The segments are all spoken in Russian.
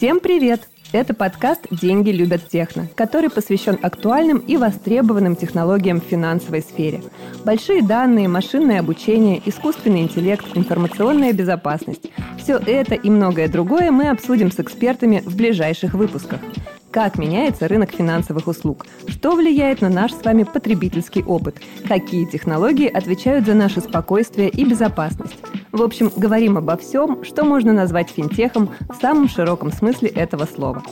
Всем привет! Это подкаст «Деньги любят техно», который посвящен актуальным и востребованным технологиям в финансовой сфере. Большие данные, машинное обучение, искусственный интеллект, информационная безопасность – все это и многое другое мы обсудим с экспертами в ближайших выпусках. Как меняется рынок финансовых услуг? Что влияет на наш с вами потребительский опыт? Какие технологии отвечают за наше спокойствие и безопасность? В общем, говорим обо всем, что можно назвать финтехом в самом широком смысле этого слова.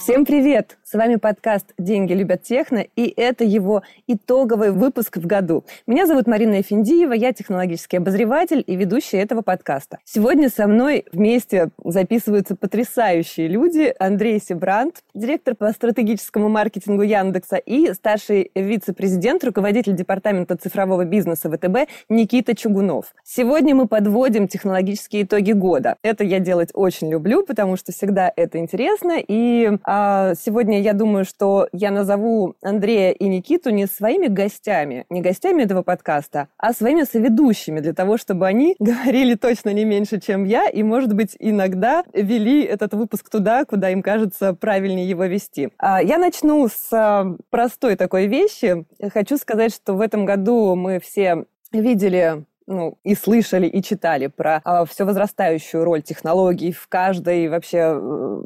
Всем привет! С вами подкаст «Деньги любят техно», и это его итоговый выпуск в году. Меня зовут Марина Эфиндиева, я технологический обозреватель и ведущая этого подкаста. Сегодня со мной вместе записываются потрясающие люди. Андрей Себрант, директор по стратегическому маркетингу Яндекса и старший вице-президент, руководитель департамента цифрового бизнеса ВТБ Никита Чугунов. Сегодня мы подводим технологические итоги года. Это я делать очень люблю, потому что всегда это интересно, и а, сегодня я думаю, что я назову Андрея и Никиту не своими гостями, не гостями этого подкаста, а своими соведущими, для того, чтобы они говорили точно не меньше, чем я, и, может быть, иногда вели этот выпуск туда, куда им кажется правильнее его вести. А, я начну с а, простой такой вещи. Хочу сказать, что в этом году мы все видели ну, и слышали, и читали про э, все возрастающую роль технологий в каждой вообще э,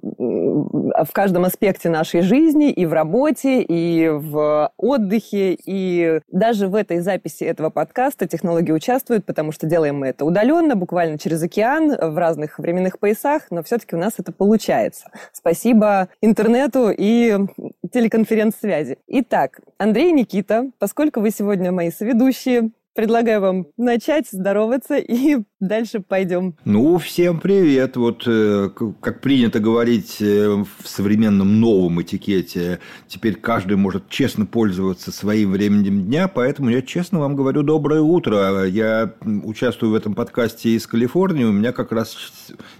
в каждом аспекте нашей жизни, и в работе, и в отдыхе, и даже в этой записи этого подкаста технологии участвуют, потому что делаем мы это удаленно, буквально через океан, в разных временных поясах, но все-таки у нас это получается. Спасибо интернету и телеконференц-связи. Итак, Андрей и Никита, поскольку вы сегодня мои соведущие, предлагаю вам начать здороваться и дальше пойдем. Ну, всем привет. Вот, э, как принято говорить э, в современном новом этикете, теперь каждый может честно пользоваться своим временем дня, поэтому я честно вам говорю доброе утро. Я участвую в этом подкасте из Калифорнии, у меня как раз,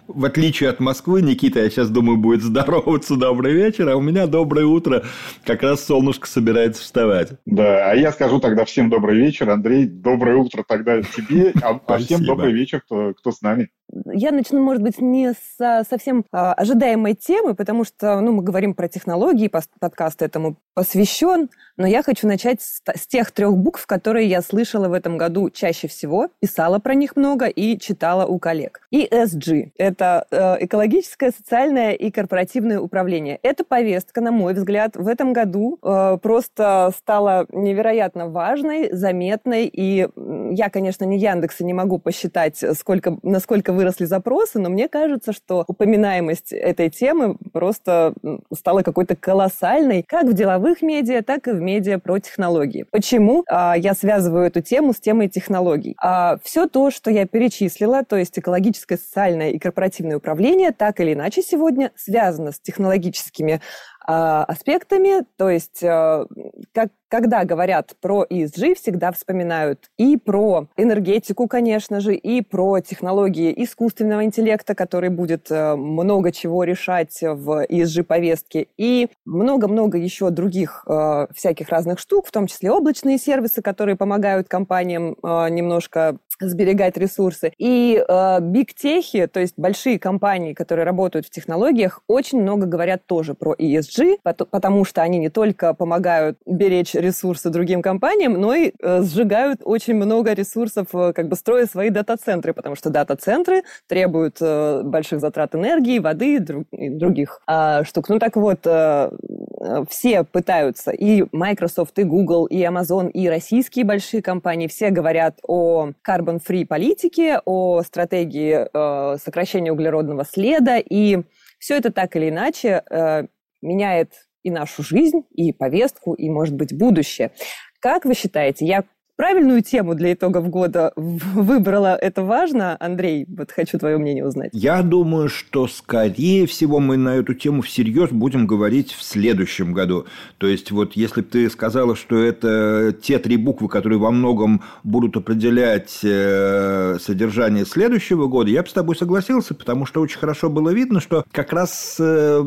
в отличие от Москвы, Никита, я сейчас думаю, будет здороваться добрый вечер, а у меня доброе утро, как раз солнышко собирается вставать. Да, а я скажу тогда всем добрый вечер, Андрей, доброе утро тогда тебе, а, а всем добрый вечер кто, кто с нами. Я начну, может быть, не с совсем а, ожидаемой темы, потому что ну, мы говорим про технологии, подкаст этому посвящен, но я хочу начать с, с тех трех букв, которые я слышала в этом году чаще всего, писала про них много и читала у коллег. ESG – это э, экологическое, социальное и корпоративное управление. Эта повестка, на мой взгляд, в этом году э, просто стала невероятно важной, заметной, и я, конечно, не Яндекс и не могу посчитать, сколько, насколько выросли запросы, но мне кажется, что упоминаемость этой темы просто стала какой-то колоссальной, как в деловых медиа, так и в медиа про технологии. Почему а, я связываю эту тему с темой технологий? А, все то, что я перечислила, то есть экологическое, социальное и корпоративное управление, так или иначе сегодня связано с технологическими аспектами. То есть, а, как, когда говорят про ESG, всегда вспоминают и про энергетику, конечно же, и про технологии искусственного интеллекта, который будет а, много чего решать в ESG-повестке, и много-много еще других всяких разных штук, в том числе облачные сервисы, которые помогают компаниям немножко сберегать ресурсы. И э, биг-техи, то есть большие компании, которые работают в технологиях, очень много говорят тоже про ESG, потому что они не только помогают беречь ресурсы другим компаниям, но и э, сжигают очень много ресурсов, э, как бы строя свои дата-центры, потому что дата-центры требуют э, больших затрат энергии, воды и, друг, и других э, штук. Ну так вот, э, все пытаются, и Microsoft, и Google, и Amazon, и российские большие компании, все говорят о carbon carbon-free политики, о стратегии э, сокращения углеродного следа. И все это так или иначе э, меняет и нашу жизнь, и повестку, и, может быть, будущее. Как вы считаете, я правильную тему для итогов года выбрала. Это важно, Андрей? Вот хочу твое мнение узнать. Я думаю, что, скорее всего, мы на эту тему всерьез будем говорить в следующем году. То есть, вот если бы ты сказала, что это те три буквы, которые во многом будут определять э, содержание следующего года, я бы с тобой согласился, потому что очень хорошо было видно, что как раз э,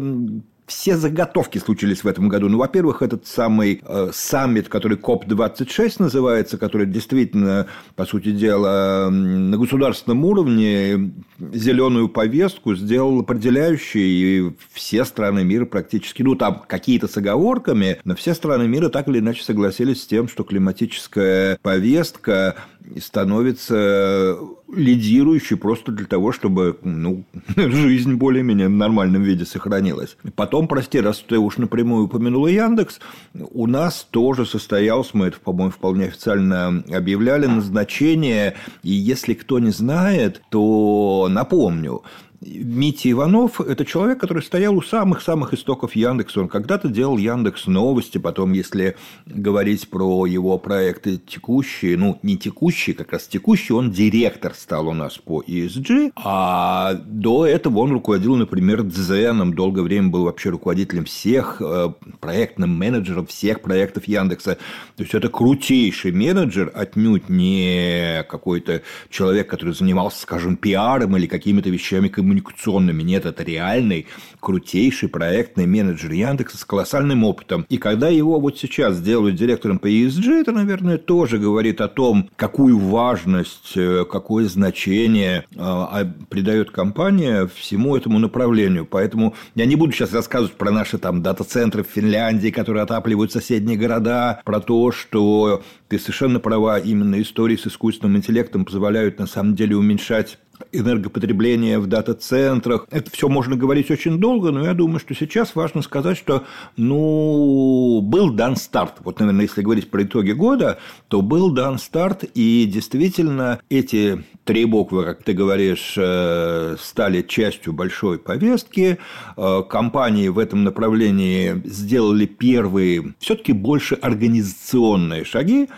все заготовки случились в этом году. Ну, во-первых, этот самый э, саммит, который COP-26 называется, который действительно, по сути дела, на государственном уровне зеленую повестку сделал определяющей, и все страны мира практически, ну, там какие-то с оговорками, но все страны мира так или иначе согласились с тем, что климатическая повестка становится лидирующей просто для того, чтобы ну, жизнь более-менее в нормальном виде сохранилась. Потом, прости, раз ты уж напрямую упомянула Яндекс, у нас тоже состоялось, мы это, по-моему, вполне официально объявляли, назначение, и если кто не знает, то напомню, Митя Иванов – это человек, который стоял у самых-самых истоков Яндекса. Он когда-то делал Яндекс Новости, потом, если говорить про его проекты текущие, ну, не текущие, как раз текущие, он директор стал у нас по ESG, а до этого он руководил, например, Дзеном, долгое время был вообще руководителем всех, э, проектным менеджером всех проектов Яндекса. То есть, это крутейший менеджер, отнюдь не какой-то человек, который занимался, скажем, пиаром или какими-то вещами коммуникации коммуникационными. Нет, это реальный, крутейший проектный менеджер Яндекса с колоссальным опытом. И когда его вот сейчас делают директором по ESG, это, наверное, тоже говорит о том, какую важность, э, какое значение э, а, придает компания всему этому направлению. Поэтому я не буду сейчас рассказывать про наши там дата-центры в Финляндии, которые отапливают соседние города, про то, что ты совершенно права, именно истории с искусственным интеллектом позволяют на самом деле уменьшать энергопотребление в дата-центрах. Это все можно говорить очень долго, но я думаю, что сейчас важно сказать, что ну, был дан старт. Вот, наверное, если говорить про итоги года, то был дан старт, и действительно эти три буквы, как ты говоришь, э, стали частью большой повестки. Э, компании в этом направлении сделали первые, все-таки больше организационные шаги.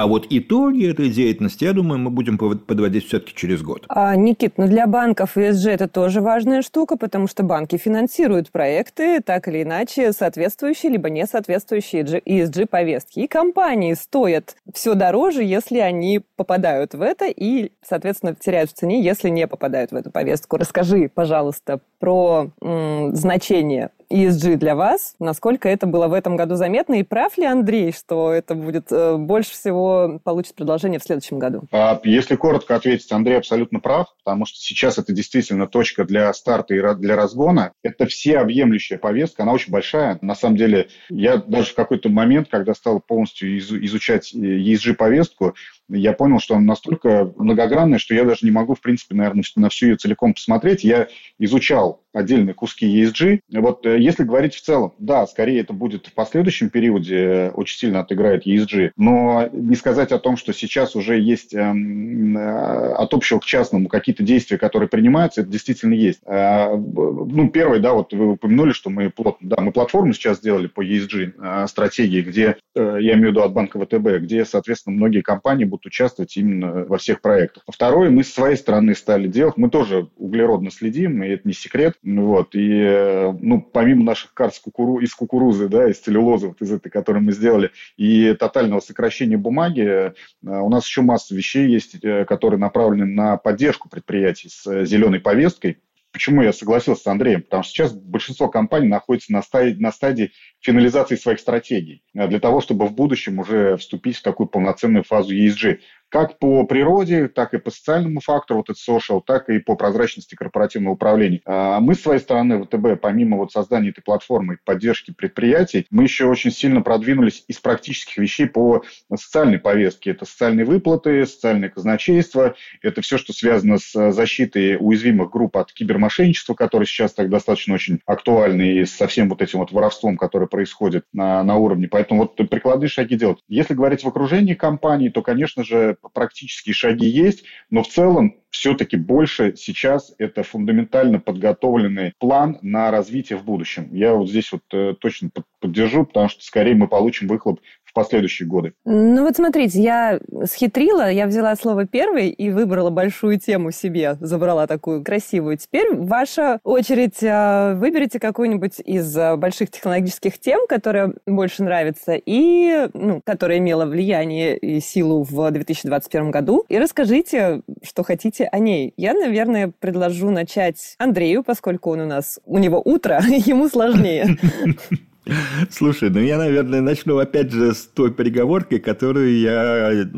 А вот итоги этой деятельности, я думаю, мы будем подводить все-таки через год. А, Никит, ну для банков ESG это тоже важная штука, потому что банки финансируют проекты, так или иначе, соответствующие либо не соответствующие ESG-повестки. И компании стоят все дороже, если они попадают в это, и, соответственно, теряют в цене, если не попадают в эту повестку. Расскажи, пожалуйста, про м, значение ESG для вас. Насколько это было в этом году заметно? И прав ли Андрей, что это будет э, больше всего получит предложение в следующем году? А, если коротко ответить, Андрей абсолютно прав, потому что сейчас это действительно точка для старта и для разгона. Это всеобъемлющая повестка, она очень большая. На самом деле, я даже в какой-то момент, когда стал полностью изучать ESG-повестку, я понял, что она настолько многогранная, что я даже не могу, в принципе, наверное, на всю ее целиком посмотреть. Я изучал отдельные куски ESG. Вот э, если говорить в целом, да, скорее это будет в последующем периоде э, очень сильно отыграет ESG, но не сказать о том, что сейчас уже есть эм, э, от общего к частному какие-то действия, которые принимаются, это действительно есть. Э, ну, первое, да, вот вы упомянули, что мы, да, мы платформу сейчас сделали по ESG э, стратегии, где, э, я имею в виду от банка ВТБ, где, соответственно, многие компании будут участвовать именно во всех проектах. Второе, мы с своей стороны стали делать, мы тоже углеродно следим, и это не секрет, вот, и, э, ну, помимо наших карт с кукуру... из кукурузы, да, из целлюлозы, вот из этой, которую мы сделали, и тотального сокращения бумаги, э, у нас еще масса вещей есть, э, которые направлены на поддержку предприятий с зеленой повесткой, Почему я согласился с Андреем? Потому что сейчас большинство компаний находится на стадии, на стадии финализации своих стратегий для того, чтобы в будущем уже вступить в такую полноценную фазу ESG как по природе, так и по социальному фактору, вот этот social, так и по прозрачности корпоративного управления. А мы, с своей стороны, ВТБ, помимо вот создания этой платформы и поддержки предприятий, мы еще очень сильно продвинулись из практических вещей по социальной повестке. Это социальные выплаты, социальное казначейство, это все, что связано с защитой уязвимых групп от кибермошенничества, которое сейчас так достаточно очень актуально и со всем вот этим вот воровством, которое происходит на, на уровне. Поэтому вот прикладные шаги делать. Если говорить в окружении компании, то, конечно же, практические шаги есть, но в целом все-таки больше сейчас это фундаментально подготовленный план на развитие в будущем. Я вот здесь вот э, точно поддержу, потому что скорее мы получим выхлоп в последующие годы. Ну вот смотрите, я схитрила, я взяла слово первый и выбрала большую тему себе, забрала такую красивую. Теперь ваша очередь. А, выберите какую-нибудь из а, больших технологических тем, которая больше нравится и ну, которая имела влияние и силу в 2021 году, и расскажите, что хотите о ней. Я, наверное, предложу начать Андрею, поскольку он у нас, у него утро, ему сложнее. Слушай, ну я, наверное, начну опять же с той переговорки, которую я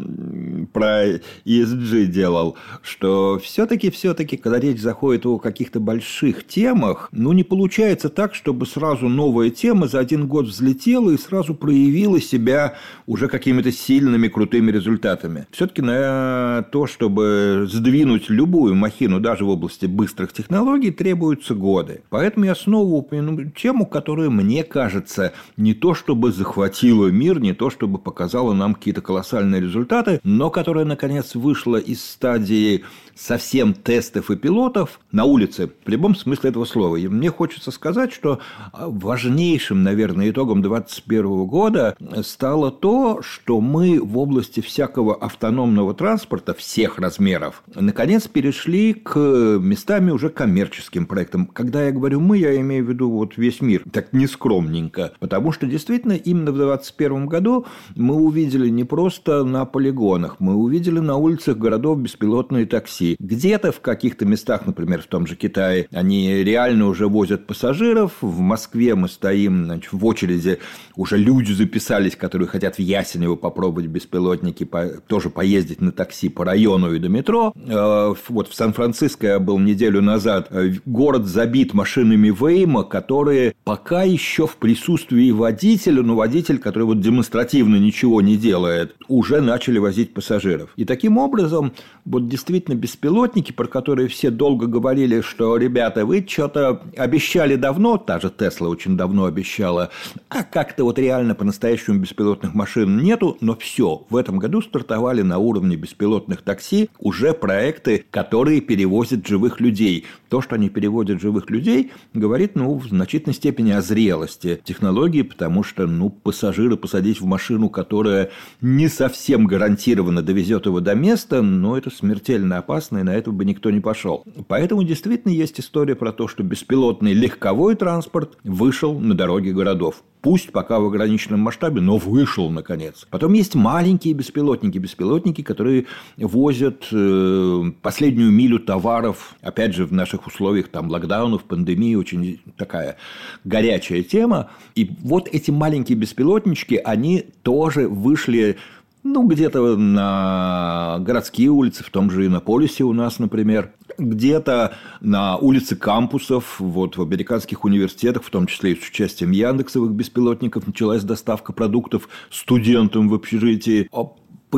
про ESG делал, что все-таки, все-таки, когда речь заходит о каких-то больших темах, ну не получается так, чтобы сразу новая тема за один год взлетела и сразу проявила себя уже какими-то сильными, крутыми результатами. Все-таки на то, чтобы сдвинуть любую махину, даже в области быстрых технологий, требуются годы. Поэтому я снова упомяну тему, которая мне кажется кажется, не то чтобы захватила мир, не то чтобы показала нам какие-то колоссальные результаты, но которая, наконец, вышла из стадии совсем тестов и пилотов на улице, в любом смысле этого слова. И мне хочется сказать, что важнейшим, наверное, итогом 2021 года стало то, что мы в области всякого автономного транспорта всех размеров наконец перешли к местами уже коммерческим проектам. Когда я говорю «мы», я имею в виду вот весь мир, так нескромненько, потому что действительно именно в 2021 году мы увидели не просто на полигонах, мы увидели на улицах городов беспилотные такси, России. Где-то в каких-то местах, например, в том же Китае, они реально уже возят пассажиров. В Москве мы стоим значит, в очереди, уже люди записались, которые хотят в Ясенево попробовать беспилотники, по, тоже поездить на такси по району и до метро. Э, вот в Сан-Франциско я был неделю назад. Э, город забит машинами Вейма, которые пока еще в присутствии водителя, но водитель, который вот демонстративно ничего не делает, уже начали возить пассажиров. И таким образом, вот действительно без беспилотники, про которые все долго говорили, что, ребята, вы что-то обещали давно, та же Тесла очень давно обещала, а как-то вот реально по-настоящему беспилотных машин нету, но все, в этом году стартовали на уровне беспилотных такси уже проекты, которые перевозят живых людей. То, что они переводят живых людей, говорит, ну, в значительной степени о зрелости технологии, потому что, ну, пассажира посадить в машину, которая не совсем гарантированно довезет его до места, ну, это смертельно опасно, и на это бы никто не пошел. Поэтому действительно есть история про то, что беспилотный легковой транспорт вышел на дороги городов. Пусть пока в ограниченном масштабе, но вышел наконец. Потом есть маленькие беспилотники, беспилотники, которые возят э, последнюю милю товаров. Опять же, в наших условиях там локдаунов, пандемии очень такая горячая тема. И вот эти маленькие беспилотнички, они тоже вышли ну, где-то на городские улицы, в том же Иннополисе у нас, например, где-то на улице кампусов, вот в американских университетах, в том числе и с участием Яндексовых беспилотников, началась доставка продуктов студентам в общежитии.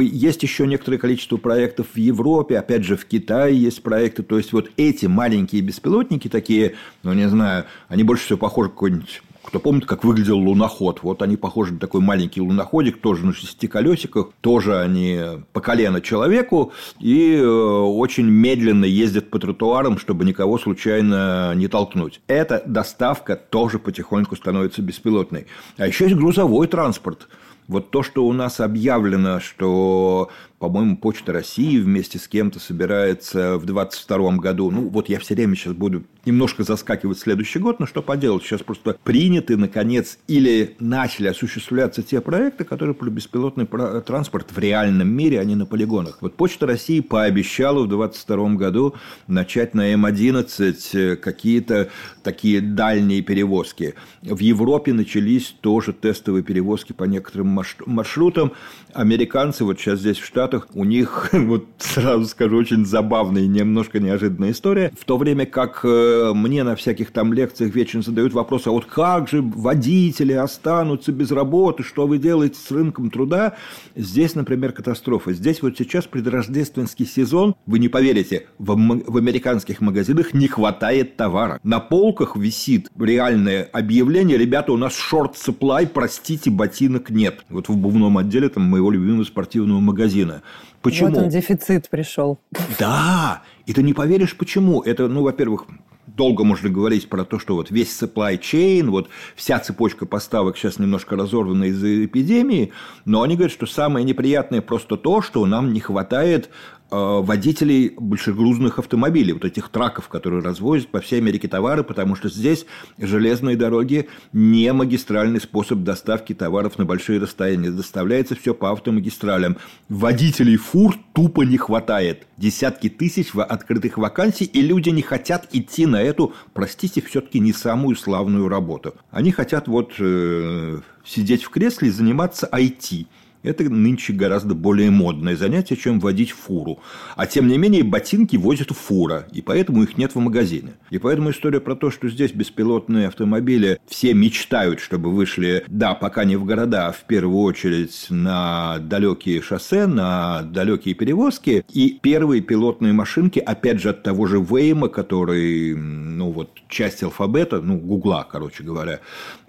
Есть еще некоторое количество проектов в Европе, опять же, в Китае есть проекты. То есть, вот эти маленькие беспилотники такие, ну, не знаю, они больше всего похожи какой-нибудь кто помнит, как выглядел луноход? Вот они похожи на такой маленький луноходик, тоже на шести колесиках, тоже они по колено человеку и э, очень медленно ездят по тротуарам, чтобы никого случайно не толкнуть. Эта доставка тоже потихоньку становится беспилотной. А еще есть грузовой транспорт. Вот то, что у нас объявлено, что по-моему, Почта России вместе с кем-то собирается в 2022 году. Ну, вот я все время сейчас буду немножко заскакивать в следующий год, но что поделать, сейчас просто приняты, наконец, или начали осуществляться те проекты, которые про беспилотный транспорт в реальном мире, а не на полигонах. Вот Почта России пообещала в 2022 году начать на М11 э, какие-то такие дальние перевозки. В Европе начались тоже тестовые перевозки по некоторым маршрутам. Американцы, вот сейчас здесь в Штатах, у них, вот сразу скажу, очень забавная и немножко неожиданная история. В то время как э, мне на всяких там лекциях вечно задают вопрос, а вот как же водители останутся без работы, что вы делаете с рынком труда? Здесь, например, катастрофа. Здесь вот сейчас предрождественский сезон, вы не поверите, в, в американских магазинах не хватает товара. На полках висит реальное объявление, ребята, у нас шорт-сплай, простите, ботинок нет. Вот в обувном отделе там моего любимого спортивного магазина. Почему? Вот он дефицит пришел. Да, и ты не поверишь, почему. Это, ну, во-первых, долго можно говорить про то, что вот весь supply chain, вот вся цепочка поставок сейчас немножко разорвана из-за эпидемии, но они говорят, что самое неприятное просто то, что нам не хватает водителей большегрузных автомобилей, вот этих траков, которые развозят по всей Америке товары, потому что здесь железные дороги не магистральный способ доставки товаров на большие расстояния. Доставляется все по автомагистралям. Водителей фур тупо не хватает. Десятки тысяч открытых вакансий, и люди не хотят идти на эту, простите, все-таки не самую славную работу. Они хотят вот э, сидеть в кресле и заниматься IT. Это нынче гораздо более модное занятие, чем водить фуру. А тем не менее, ботинки возят фура, и поэтому их нет в магазине. И поэтому история про то, что здесь беспилотные автомобили все мечтают, чтобы вышли, да, пока не в города, а в первую очередь на далекие шоссе, на далекие перевозки. И первые пилотные машинки, опять же, от того же Вейма, который, ну вот, часть алфабета, ну, Гугла, короче говоря,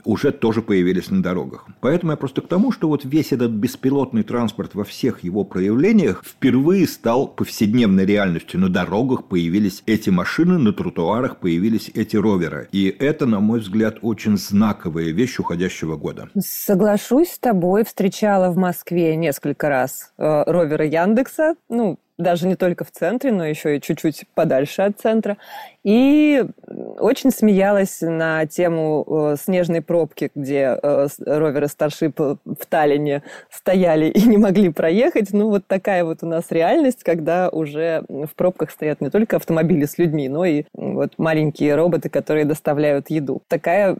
уже тоже появились на дорогах. Поэтому я просто к тому, что вот весь этот беспилотный транспорт во всех его проявлениях впервые стал повседневной реальностью. На дорогах появились эти машины, на тротуарах появились эти роверы. И это, на мой взгляд, очень знаковая вещь уходящего года. Соглашусь с тобой. Встречала в Москве несколько раз э, роверы Яндекса. Ну, даже не только в центре, но еще и чуть-чуть подальше от центра. И очень смеялась на тему э, снежной пробки, где э, роверы Starship в Таллине стояли и не могли проехать. Ну, вот такая вот у нас реальность, когда уже в пробках стоят не только автомобили с людьми, но и вот маленькие роботы, которые доставляют еду. Такая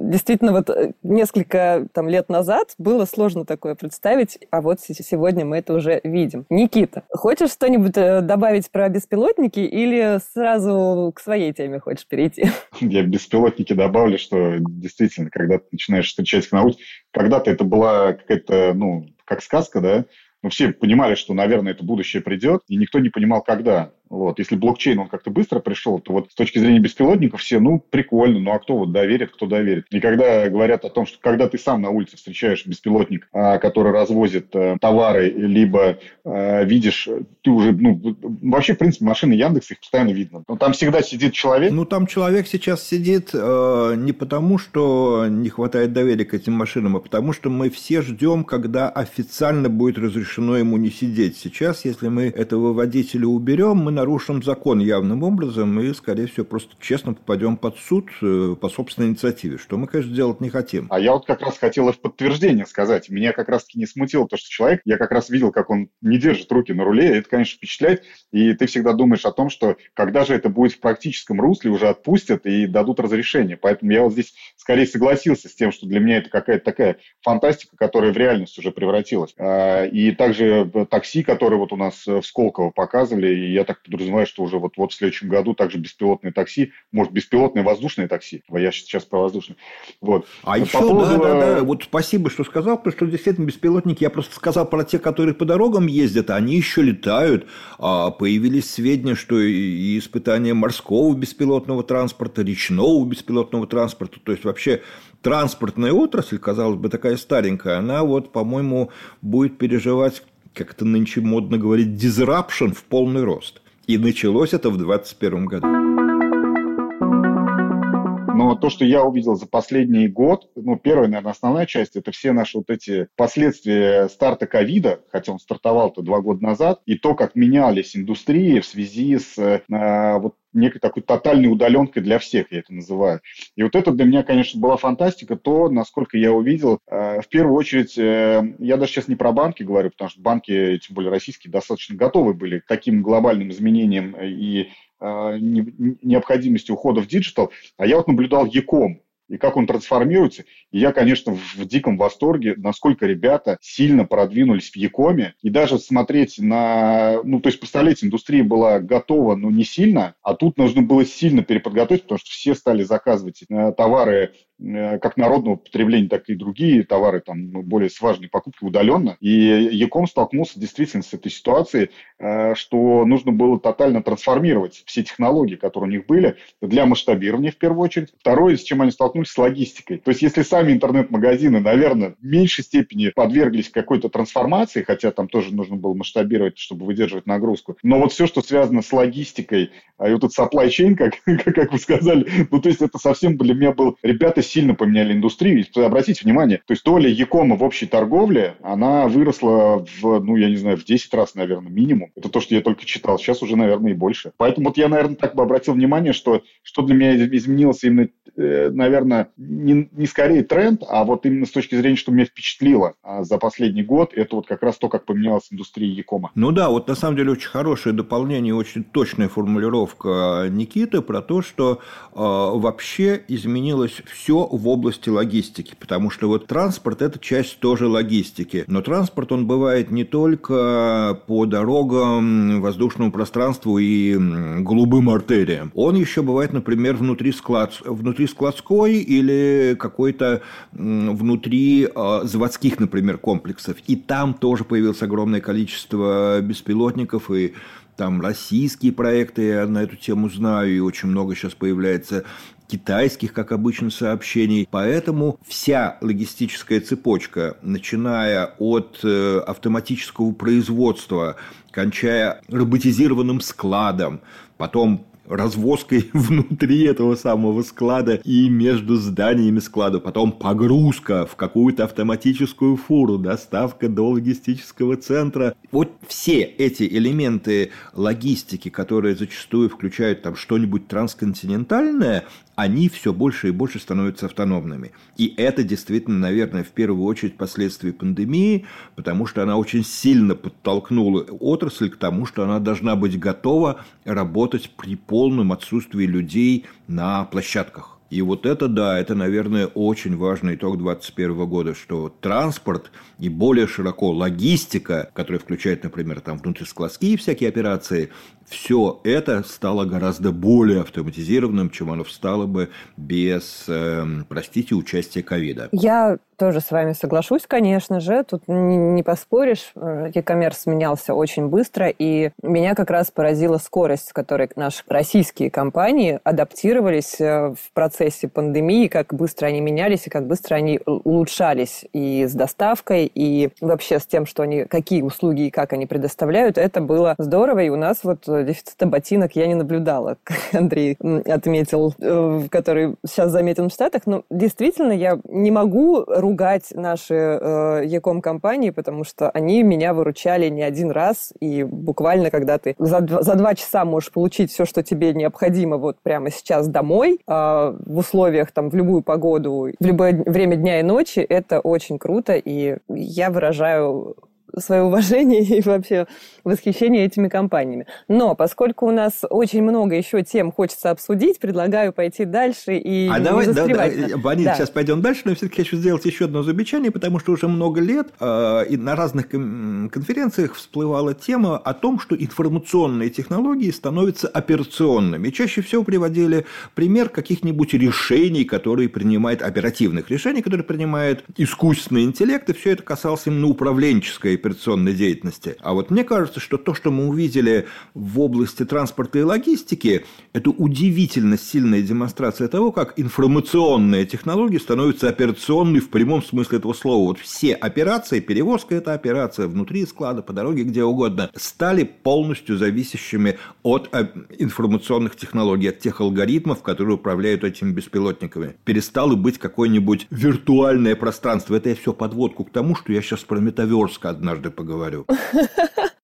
действительно вот несколько там, лет назад было сложно такое представить, а вот сегодня мы это уже видим. Никита, хочешь что-нибудь э, добавить про беспилотники или сразу к своей теме хочешь перейти? Я беспилотники добавлю, что действительно, когда ты начинаешь встречать их на улице, когда-то это была какая-то, ну, как сказка, да, но все понимали, что, наверное, это будущее придет, и никто не понимал, когда. Вот. Если блокчейн, он как-то быстро пришел, то вот с точки зрения беспилотников все, ну, прикольно, ну, а кто вот доверит, кто доверит. И когда говорят о том, что когда ты сам на улице встречаешь беспилотник, а, который развозит а, товары, либо а, видишь, ты уже, ну, вообще, в принципе, машины Яндекс, их постоянно видно. Но там всегда сидит человек. Ну, там человек сейчас сидит э, не потому, что не хватает доверия к этим машинам, а потому, что мы все ждем, когда официально будет разрешено ему не сидеть. Сейчас, если мы этого водителя уберем, мы нарушим закон явным образом и, скорее всего, просто честно попадем под суд э, по собственной инициативе, что мы, конечно, делать не хотим. А я вот как раз хотел и в подтверждение сказать. Меня как раз-таки не смутило то, что человек, я как раз видел, как он не держит руки на руле, это, конечно, впечатляет, и ты всегда думаешь о том, что когда же это будет в практическом русле, уже отпустят и дадут разрешение. Поэтому я вот здесь скорее согласился с тем, что для меня это какая-то такая фантастика, которая в реальность уже превратилась. А, и также такси, которые вот у нас в Сколково показывали, и я так подразумеваю, что уже вот, вот в следующем году также беспилотные такси, может, беспилотные воздушные такси. Я сейчас про воздушные. Вот. А по еще, поводу... да, да, да, вот спасибо, что сказал, потому что действительно беспилотники, я просто сказал про те, которые по дорогам ездят, они еще летают. А появились сведения, что и испытания морского беспилотного транспорта, речного беспилотного транспорта, то есть вообще транспортная отрасль, казалось бы, такая старенькая, она вот, по-моему, будет переживать как это нынче модно говорить, disruption в полный рост. И началось это в 2021 году. Но то, что я увидел за последний год, ну, первая, наверное, основная часть, это все наши вот эти последствия старта ковида, хотя он стартовал-то два года назад, и то, как менялись индустрии в связи с э, вот некой такой тотальной удаленкой для всех, я это называю. И вот это для меня, конечно, была фантастика, то, насколько я увидел. Э, в первую очередь, э, я даже сейчас не про банки говорю, потому что банки, тем более российские, достаточно готовы были к таким глобальным изменениям и э, необходимости ухода в digital. А я вот наблюдал e-com, и как он трансформируется. И я, конечно, в диком восторге, насколько ребята сильно продвинулись в e-com е. И даже смотреть на... Ну, то есть, представляете, индустрия была готова, но не сильно, а тут нужно было сильно переподготовить, потому что все стали заказывать э, товары как народного потребления, так и другие товары, там, ну, более важные покупки удаленно. И Яком столкнулся действительно с этой ситуацией, э, что нужно было тотально трансформировать все технологии, которые у них были, для масштабирования в первую очередь. Второе, с чем они столкнулись, с логистикой. То есть, если сами интернет-магазины, наверное, в меньшей степени подверглись какой-то трансформации, хотя там тоже нужно было масштабировать, чтобы выдерживать нагрузку. Но вот все, что связано с логистикой, а и вот этот supply chain, как, как вы сказали, ну, то есть это совсем для меня был... Ребята сильно поменяли индустрию. И обратите внимание, то есть доля Якома в общей торговле, она выросла в, ну, я не знаю, в 10 раз, наверное, минимум. Это то, что я только читал. Сейчас уже, наверное, и больше. Поэтому вот я, наверное, так бы обратил внимание, что, что для меня изменилось именно, э, наверное, не, не скорее тренд, а вот именно с точки зрения, что меня впечатлило а за последний год, это вот как раз то, как поменялась индустрия Якома. Ну да, вот на самом деле очень хорошее дополнение, очень точная формулировка Никиты про то, что э, вообще изменилось все в области логистики, потому что вот транспорт – это часть тоже логистики. Но транспорт, он бывает не только по дорогам, воздушному пространству и голубым артериям. Он еще бывает, например, внутри, склад, внутри складской или какой-то внутри э, заводских, например, комплексов. И там тоже появилось огромное количество беспилотников и там российские проекты, я на эту тему знаю, и очень много сейчас появляется китайских, как обычно, сообщений. Поэтому вся логистическая цепочка, начиная от э, автоматического производства, кончая роботизированным складом, потом развозкой внутри этого самого склада и между зданиями склада, потом погрузка в какую-то автоматическую фуру, доставка до логистического центра. Вот все эти элементы логистики, которые зачастую включают там что-нибудь трансконтинентальное, они все больше и больше становятся автономными. И это действительно, наверное, в первую очередь последствия пандемии, потому что она очень сильно подтолкнула отрасль к тому, что она должна быть готова работать при полном отсутствии людей на площадках. И вот это, да, это, наверное, очень важный итог 2021 года, что транспорт и более широко логистика, которая включает, например, там внутрискладские всякие операции, все это стало гораздо более автоматизированным, чем оно стало бы без, э, простите, участия ковида. Я тоже с вами соглашусь, конечно же. Тут не, не поспоришь. E-commerce менялся очень быстро, и меня как раз поразила скорость, с которой наши российские компании адаптировались э, в процессе пандемии, как быстро они менялись и как быстро они улучшались и с доставкой, и вообще с тем, что они, какие услуги и как они предоставляют. Это было здорово, и у нас вот дефицита ботинок я не наблюдала, как Андрей отметил, э, который сейчас заметен в Штатах. Но действительно, я не могу ругать наши э, Яком компании, потому что они меня выручали не один раз, и буквально, когда ты за, за два часа можешь получить все, что тебе необходимо вот прямо сейчас домой, э, в условиях там в любую погоду, в любое время дня и ночи, это очень круто, и я выражаю свое уважение и вообще восхищение этими компаниями. Но поскольку у нас очень много еще тем хочется обсудить, предлагаю пойти дальше и а не давай, застревать. Да, да, Ваня, да. сейчас пойдем дальше, но все-таки хочу сделать еще одно замечание, потому что уже много лет э, и на разных конференциях всплывала тема о том, что информационные технологии становятся операционными. И чаще всего приводили пример каких-нибудь решений, которые принимает, оперативных решений, которые принимает искусственный интеллект, и все это касалось именно управленческой операционной деятельности. А вот мне кажется, что то, что мы увидели в области транспорта и логистики, это удивительно сильная демонстрация того, как информационные технологии становятся операционной в прямом смысле этого слова. Вот все операции, перевозка – это операция внутри склада, по дороге, где угодно, стали полностью зависящими от э, информационных технологий, от тех алгоритмов, которые управляют этими беспилотниками. Перестало быть какое-нибудь виртуальное пространство. Это я все подводку к тому, что я сейчас про метаверс одна однажды поговорю.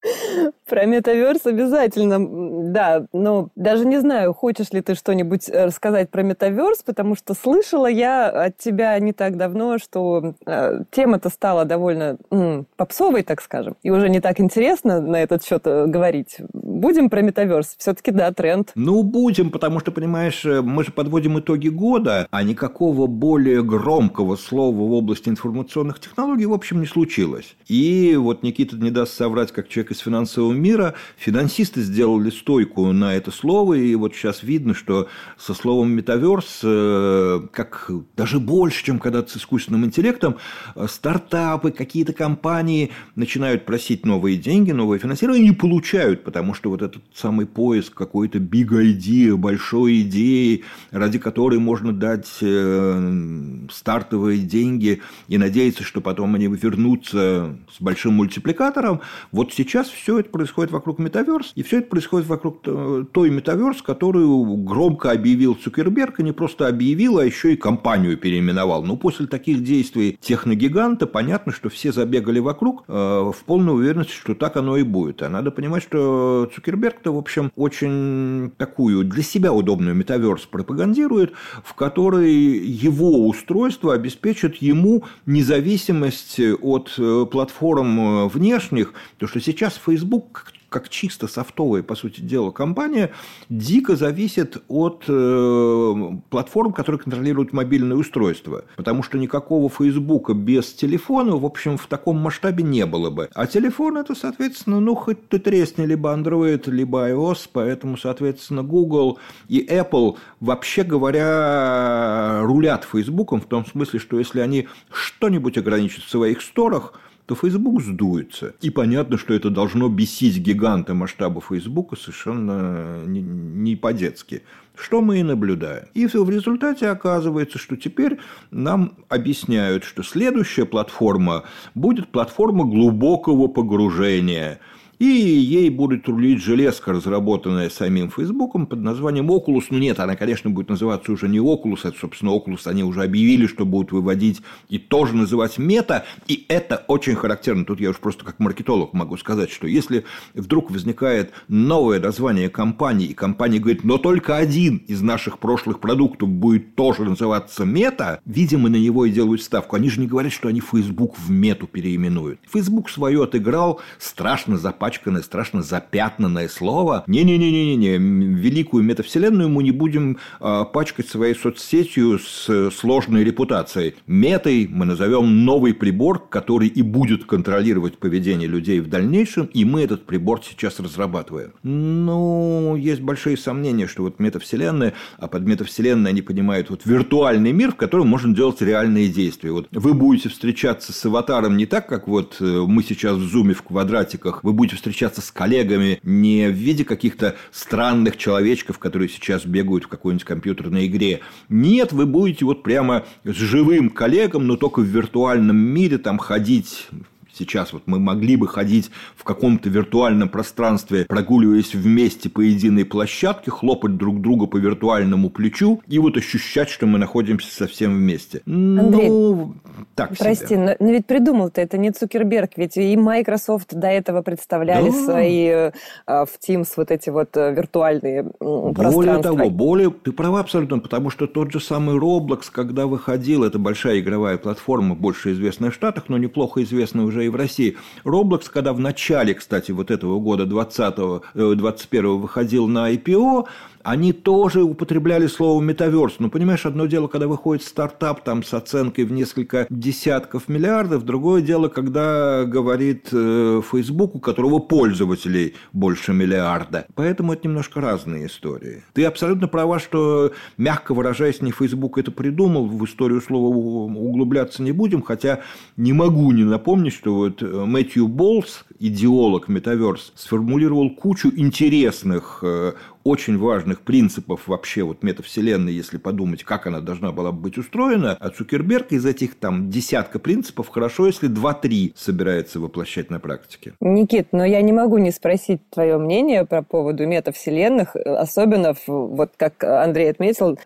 Про метаверс обязательно, да. Но даже не знаю, хочешь ли ты что-нибудь э, рассказать про метаверс, потому что слышала я от тебя не так давно, что э, тема-то стала довольно м, попсовой, так скажем, и уже не так интересно на этот счет э, говорить. Будем про метаверс? Все-таки да, тренд. Ну, будем, потому что, понимаешь, э, мы же подводим итоги года, а никакого более громкого слова в области информационных технологий, в общем, не случилось. И вот Никита не даст соврать, как человек из финансового мира. Финансисты сделали стойку на это слово, и вот сейчас видно, что со словом метаверс, э, как даже больше, чем когда-то с искусственным интеллектом, э, стартапы, какие-то компании начинают просить новые деньги, новое финансирование, не получают, потому что вот этот самый поиск какой-то big idea, большой идеи, ради которой можно дать э, стартовые деньги и надеяться, что потом они вернутся с большим мультипликатором. Вот сейчас все это происходит вокруг метаверс, и все это происходит вокруг той метаверс, которую громко объявил Цукерберг, и не просто объявил, а еще и компанию переименовал. Но после таких действий техногиганта понятно, что все забегали вокруг э, в полной уверенности, что так оно и будет. А надо понимать, что Цукерберг-то, в общем, очень такую для себя удобную метаверс пропагандирует, в которой его устройство обеспечит ему независимость от э, платформ э, внешних, то что сейчас Facebook как чисто софтовая, по сути дела, компания, дико зависит от э, платформ, которые контролируют мобильное устройство. Потому что никакого Фейсбука без телефона, в общем, в таком масштабе не было бы. А телефон это, соответственно, ну, хоть ты тресни либо Android, либо iOS, поэтому, соответственно, Google и Apple, вообще говоря, рулят Фейсбуком в том смысле, что если они что-нибудь ограничат в своих сторах, то Facebook сдуется. И понятно, что это должно бесить гиганта масштаба Facebook совершенно не по-детски. Что мы и наблюдаем. И в результате оказывается, что теперь нам объясняют, что следующая платформа будет платформа глубокого погружения – и ей будет рулить железка, разработанная самим Фейсбуком под названием Oculus. Ну нет, она, конечно, будет называться уже не Oculus, это, собственно, Oculus они уже объявили, что будут выводить и тоже называть мета. И это очень характерно. Тут я уж просто как маркетолог могу сказать, что если вдруг возникает новое название компании, и компания говорит, но только один из наших прошлых продуктов будет тоже называться мета, видимо, на него и делают ставку. Они же не говорят, что они Facebook в мету переименуют. Facebook свое отыграл, страшно запасен запачканное, страшно запятнанное слово. Не-не-не-не-не, великую метавселенную мы не будем э, пачкать своей соцсетью с сложной репутацией. Метой мы назовем новый прибор, который и будет контролировать поведение людей в дальнейшем, и мы этот прибор сейчас разрабатываем. Ну, есть большие сомнения, что вот метавселенная, а под метавселенной они понимают вот виртуальный мир, в котором можно делать реальные действия. Вот вы будете встречаться с аватаром не так, как вот э, мы сейчас в зуме в квадратиках, вы будете встречаться с коллегами не в виде каких-то странных человечков, которые сейчас бегают в какой-нибудь компьютерной игре. Нет, вы будете вот прямо с живым коллегом, но только в виртуальном мире там ходить Сейчас вот мы могли бы ходить в каком-то виртуальном пространстве, прогуливаясь вместе по единой площадке, хлопать друг друга по виртуальному плечу и вот ощущать, что мы находимся совсем вместе. Андрей, ну, так прости, себе. Но, но ведь придумал-то это не Цукерберг, ведь и Microsoft до этого представляли да. свои э, в Teams вот эти вот э, виртуальные пространства. Более того, более, ты права абсолютно, потому что тот же самый Roblox, когда выходил, это большая игровая платформа, больше известная в Штатах, но неплохо известная уже и в России. Roblox, когда в начале, кстати, вот этого года 20 21 э, выходил на IPO, они тоже употребляли слово метаверс. Ну, понимаешь, одно дело, когда выходит стартап там с оценкой в несколько десятков миллиардов, другое дело, когда говорит э, Facebook, у которого пользователей больше миллиарда. Поэтому это немножко разные истории. Ты абсолютно права, что, мягко выражаясь, не Facebook это придумал, в историю слова углубляться не будем, хотя не могу не напомнить, что вот э, Мэтью Болс, идеолог метаверс, сформулировал кучу интересных э, очень важных принципов вообще вот метавселенной, если подумать, как она должна была быть устроена, а Цукерберг из этих там десятка принципов хорошо, если два-три собирается воплощать на практике. Никит, но я не могу не спросить твое мнение по поводу метавселенных, особенно, вот как Андрей отметил,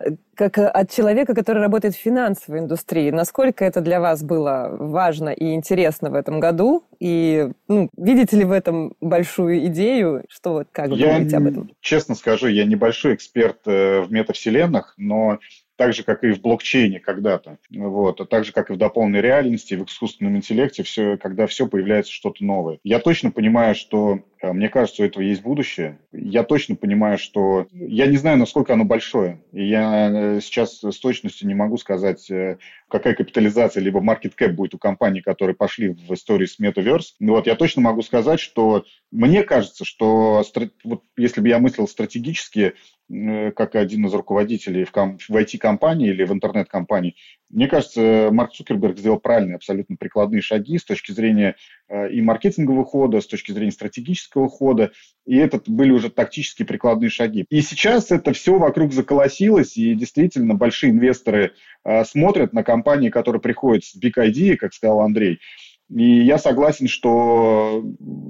как от человека, который работает в финансовой индустрии. Насколько это для вас было важно и интересно в этом году? И ну, видите ли в этом большую идею? Что вот как вы я, думаете об этом? Честно скажу, я небольшой эксперт э, в метавселенных, но так же, как и в блокчейне когда-то, вот, а так же, как и в дополненной реальности, в искусственном интеллекте, все, когда все появляется что-то новое. Я точно понимаю, что Э, мне кажется, у этого есть будущее. Я точно понимаю, что... Я не знаю, насколько оно большое. И я э, сейчас с точностью не могу сказать, э, какая капитализация либо market cap будет у компаний, которые пошли в историю с Metaverse. Но вот я точно могу сказать, что мне кажется, что вот если бы я мыслил стратегически, как один из руководителей в IT-компании или в интернет-компании, мне кажется, Марк Цукерберг сделал правильные, абсолютно прикладные шаги с точки зрения и маркетингового хода, с точки зрения стратегического хода, и это были уже тактические прикладные шаги. И сейчас это все вокруг заколосилось, и действительно большие инвесторы э, смотрят на компании, которые приходят с Big ID, как сказал Андрей, и я согласен, что,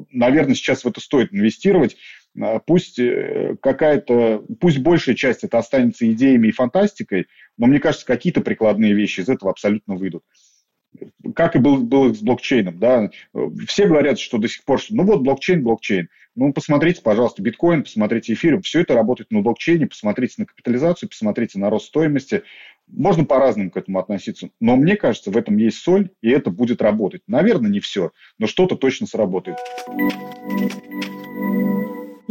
наверное, сейчас в это стоит инвестировать. Э, пусть э, какая-то, пусть большая часть это останется идеями и фантастикой, но мне кажется, какие-то прикладные вещи из этого абсолютно выйдут как и был, было с блокчейном, да, все говорят, что до сих пор, что, ну вот блокчейн, блокчейн. Ну, посмотрите, пожалуйста, биткоин, посмотрите эфир, все это работает на блокчейне, посмотрите на капитализацию, посмотрите на рост стоимости. Можно по-разному к этому относиться, но мне кажется, в этом есть соль, и это будет работать. Наверное, не все, но что-то точно сработает.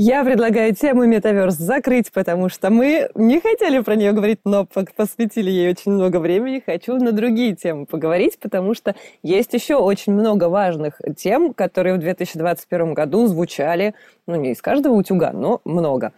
Я предлагаю тему метаверс закрыть, потому что мы не хотели про нее говорить, но посвятили ей очень много времени. Хочу на другие темы поговорить, потому что есть еще очень много важных тем, которые в 2021 году звучали, ну, не из каждого утюга, но много.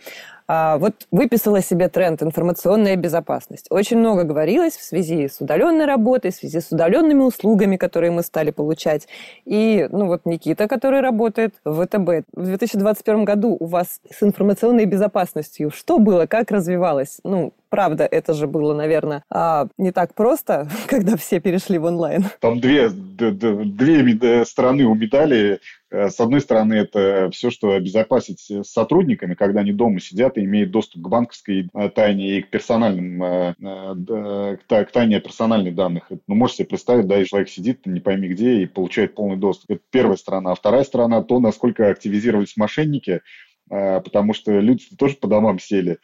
А, вот выписала себе тренд информационная безопасность. Очень много говорилось в связи с удаленной работой, в связи с удаленными услугами, которые мы стали получать. И, ну вот Никита, который работает в ВТБ, в 2021 году у вас с информационной безопасностью что было, как развивалось? Ну, правда, это же было, наверное, а, не так просто, когда все перешли в онлайн. Там две, две стороны у медали. Э, с одной стороны, это все, что обезопасить с сотрудниками, когда они дома сидят и имеют доступ к банковской э, тайне и к персональным, э, к тайне персональных данных. Ну, можете себе представить, да, и человек сидит не пойми где и получает полный доступ. Это первая сторона. А вторая сторона, то, насколько активизировались мошенники, потому что люди тоже по домам сели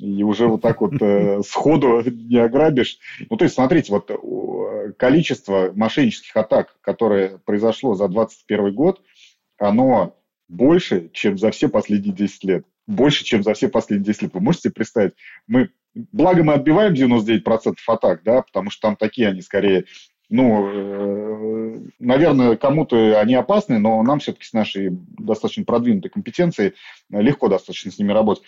и уже вот так вот э, сходу не ограбишь. Ну, то есть, смотрите, вот количество мошеннических атак, которое произошло за 2021 год, оно больше, чем за все последние 10 лет. Больше, чем за все последние 10 лет. Вы можете представить? Мы, благо мы отбиваем 99% атак, да, потому что там такие они скорее ну, э, наверное, кому-то они опасны, но нам все-таки с нашей достаточно продвинутой компетенцией легко достаточно с ними работать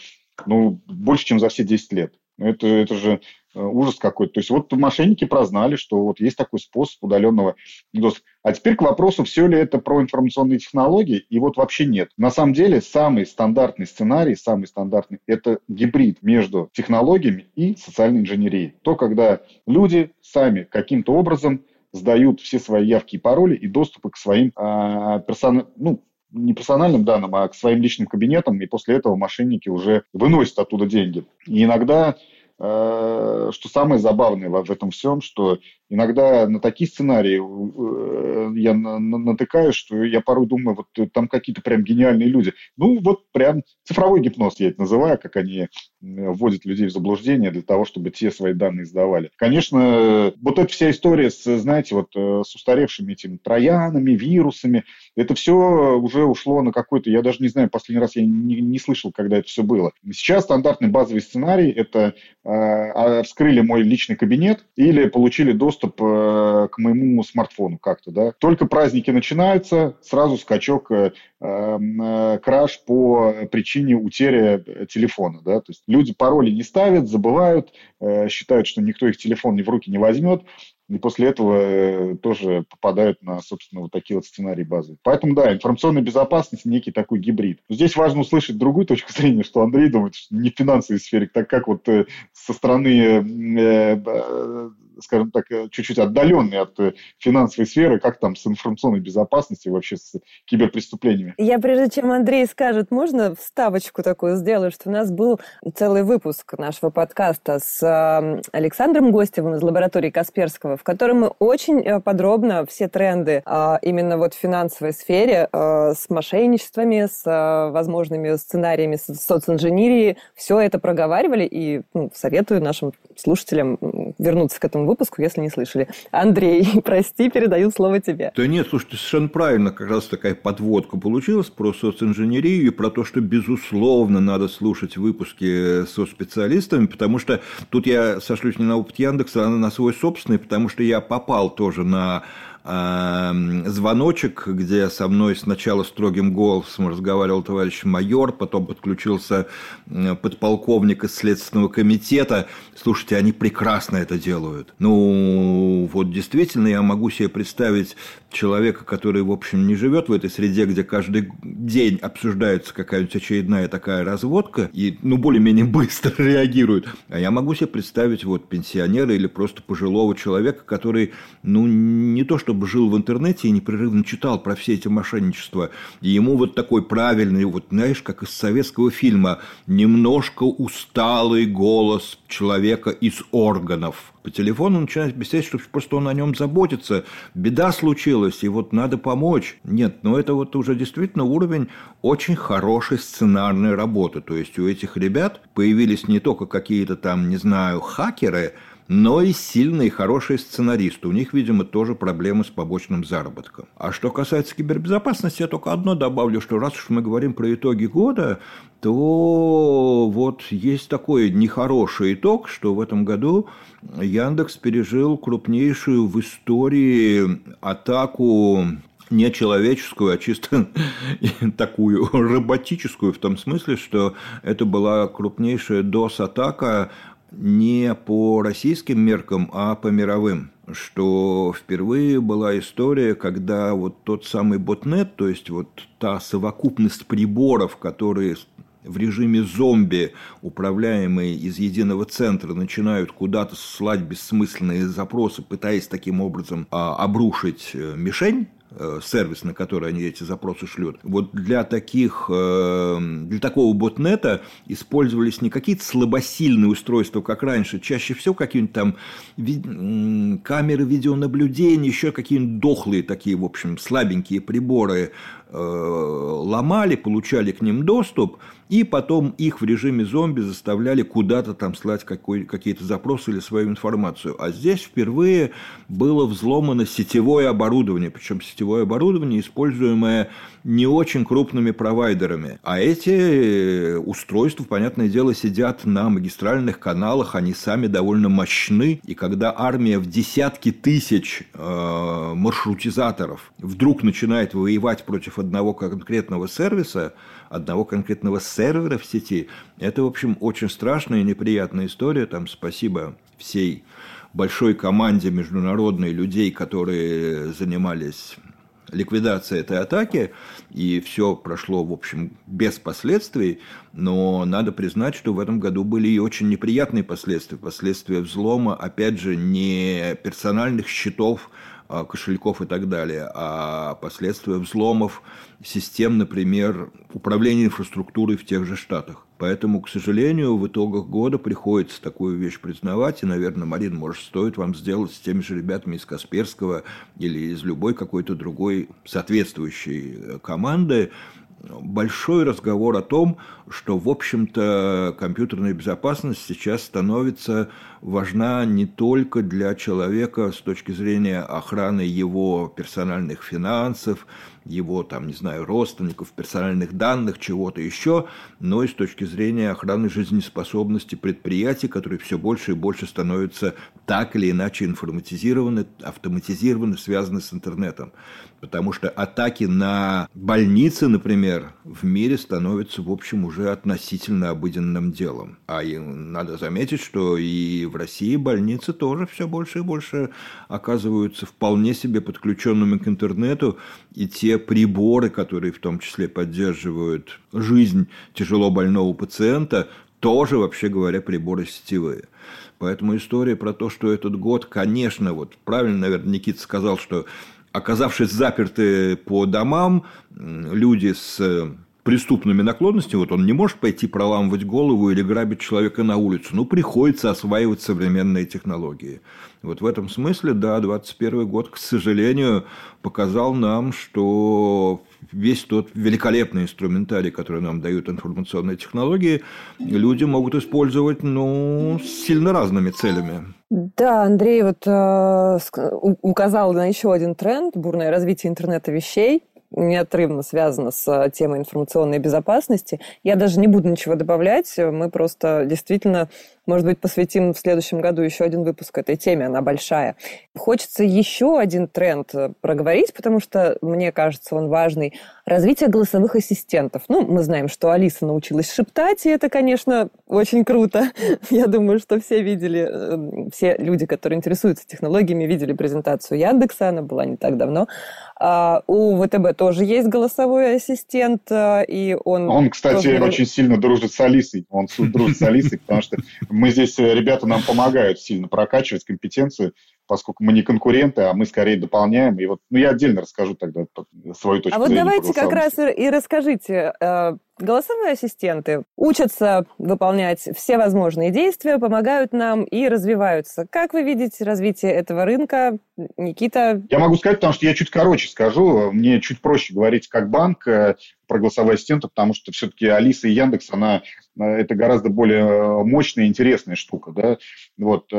ну, больше, чем за все 10 лет. Это, это же э, ужас какой-то. То есть вот мошенники прознали, что вот есть такой способ удаленного доступа. А теперь к вопросу, все ли это про информационные технологии, и вот вообще нет. На самом деле самый стандартный сценарий, самый стандартный, это гибрид между технологиями и социальной инженерией. То, когда люди сами каким-то образом сдают все свои явки и пароли и доступы к своим а, персональным, ну, не персональным данным, а к своим личным кабинетам, и после этого мошенники уже выносят оттуда деньги. И иногда что самое забавное в этом всем, что иногда на такие сценарии э, я натыкаюсь, что я порой думаю, вот там какие-то прям гениальные люди. Ну, вот прям цифровой гипноз я это называю, как они вводят людей в заблуждение для того, чтобы те свои данные сдавали. Конечно, вот эта вся история с, знаете, вот э, с устаревшими этими троянами, вирусами, это все уже ушло на какой-то, я даже не знаю, последний раз я не, не слышал, когда это все было. Сейчас стандартный базовый сценарий – это э, вскрыли мой личный кабинет или получили доступ э, к моему смартфону как-то, да. Только праздники начинаются, сразу скачок, э, э, краш по причине утери телефона, да. То есть люди пароли не ставят, забывают, считают, что никто их телефон ни в руки не возьмет, и после этого э, тоже попадают на, собственно, вот такие вот сценарии базы. Поэтому, да, информационная безопасность некий такой гибрид. Здесь важно услышать другую точку зрения, что Андрей думает, что не в финансовой сфере, так как вот э, со стороны скажем так, э, чуть-чуть отдаленный от э, финансовой сферы, как там с информационной безопасностью, вообще с киберпреступлениями. Я прежде чем Андрей скажет, можно вставочку такую сделаю, что у нас был целый выпуск нашего подкаста с Александром Гостевым из лаборатории Касперского, в котором мы очень э, подробно все тренды а, именно вот в финансовой сфере с мошенничествами, с возможными сценариями социнженерии, все это проговаривали, и ну, советую нашим слушателям вернуться к этому выпуску, если не слышали. Андрей, прости, передаю слово тебе. Да нет, слушайте, совершенно правильно, как раз такая подводка получилась про социнженерию и про то, что, безусловно, надо слушать выпуски со специалистами, потому что тут я сошлюсь не на опыт Яндекса, а на свой собственный, потому что я попал тоже на звоночек, где со мной сначала строгим голосом разговаривал товарищ майор, потом подключился подполковник из Следственного комитета. Слушайте, они прекрасно это делают. Ну, вот действительно я могу себе представить человека, который, в общем, не живет в этой среде, где каждый день обсуждается какая-нибудь очередная такая разводка, и, ну, более-менее быстро реагирует. А я могу себе представить вот пенсионера или просто пожилого человека, который, ну, не то что чтобы жил в интернете и непрерывно читал про все эти мошенничества. И ему вот такой правильный, вот знаешь, как из советского фильма, немножко усталый голос человека из органов. По телефону начинает беседовать, что просто он о нем заботится. Беда случилась, и вот надо помочь. Нет, но это вот уже действительно уровень очень хорошей сценарной работы. То есть у этих ребят появились не только какие-то там, не знаю, хакеры – но и сильные и хорошие сценаристы. У них, видимо, тоже проблемы с побочным заработком. А что касается кибербезопасности, я только одно добавлю, что раз уж мы говорим про итоги года, то вот есть такой нехороший итог, что в этом году Яндекс пережил крупнейшую в истории атаку не человеческую, а чисто такую роботическую, в том смысле, что это была крупнейшая DOS-атака не по российским меркам, а по мировым что впервые была история, когда вот тот самый ботнет, то есть вот та совокупность приборов, которые в режиме зомби, управляемые из единого центра, начинают куда-то слать бессмысленные запросы, пытаясь таким образом а, обрушить э, мишень, сервис, на который они эти запросы шлют. Вот для таких, э, для такого ботнета использовались не какие-то слабосильные устройства, как раньше, чаще всего какие-нибудь там камеры видеонаблюдения, еще какие-нибудь дохлые такие, в общем, слабенькие приборы, Э, ломали, получали к ним доступ, и потом их в режиме зомби заставляли куда-то там слать какой, какие-то запросы или свою информацию. А здесь впервые было взломано сетевое оборудование, причем сетевое оборудование, используемое не очень крупными провайдерами. А эти э, устройства, понятное дело, сидят на магистральных каналах, они сами довольно мощны. И когда армия в десятки тысяч э, маршрутизаторов вдруг начинает воевать против одного конкретного сервиса, одного конкретного сервера в сети, это, в общем, очень страшная и неприятная история. Там спасибо всей большой команде международной людей, которые занимались ликвидация этой атаки, и все прошло, в общем, без последствий, но надо признать, что в этом году были и очень неприятные последствия. Последствия взлома, опять же, не персональных счетов, а, кошельков и так далее, а последствия взломов систем, например, управления инфраструктурой в тех же Штатах. Поэтому, к сожалению, в итогах года приходится такую вещь признавать. И, наверное, Марин, может, стоит вам сделать с теми же ребятами из Касперского или из любой какой-то другой соответствующей э, команды большой разговор о том, что, в общем-то, компьютерная безопасность сейчас становится важна не только для человека с точки зрения охраны его персональных финансов, его, там, не знаю, родственников, персональных данных, чего-то еще, но и с точки зрения охраны жизнеспособности предприятий, которые все больше и больше становятся так или иначе информатизированы, автоматизированы, связаны с интернетом. Потому что атаки на больницы, например, в мире становятся, в общем, уже относительно обыденным делом. А и надо заметить, что и в России больницы тоже все больше и больше оказываются вполне себе подключенными к интернету, и те приборы, которые в том числе поддерживают жизнь тяжело больного пациента, тоже, вообще говоря, приборы сетевые. Поэтому история про то, что этот год, конечно, вот правильно, наверное, Никита сказал, что оказавшись заперты по домам, люди с преступными наклонностями, вот он не может пойти проламывать голову или грабить человека на улицу, ну, приходится осваивать современные технологии. Вот в этом смысле, да, 21 год, к сожалению, показал нам, что весь тот великолепный инструментарий, который нам дают информационные технологии, люди могут использовать, ну, с сильно разными целями. Да, Андрей вот э, указал на еще один тренд – бурное развитие интернета вещей неотрывно связано с э, темой информационной безопасности. Я даже не буду ничего добавлять. Мы просто действительно, может быть, посвятим в следующем году еще один выпуск этой теме. Она большая. Хочется еще один тренд э, проговорить, потому что, мне кажется, он важный. Развитие голосовых ассистентов. Ну, мы знаем, что Алиса научилась шептать, и это, конечно, очень круто. Я думаю, что все видели, э, все люди, которые интересуются технологиями, видели презентацию Яндекса, она была не так давно. А у ВТБ тоже есть голосовой ассистент, э, и он... Он, кстати, тоже... очень сильно дружит с Алисой. Он дружит с Алисой, потому что мы здесь, э, ребята нам помогают сильно прокачивать компетенцию поскольку мы не конкуренты, а мы скорее дополняем. И вот, ну, я отдельно расскажу тогда свою точку зрения. А вот давайте как раз и расскажите. Э, голосовые ассистенты учатся выполнять все возможные действия, помогают нам и развиваются. Как вы видите развитие этого рынка, Никита? Я могу сказать, потому что я чуть короче скажу. Мне чуть проще говорить как банк э, про голосовые ассистенты, потому что все-таки Алиса и Яндекс, она э, это гораздо более мощная и интересная штука. Да? Вот,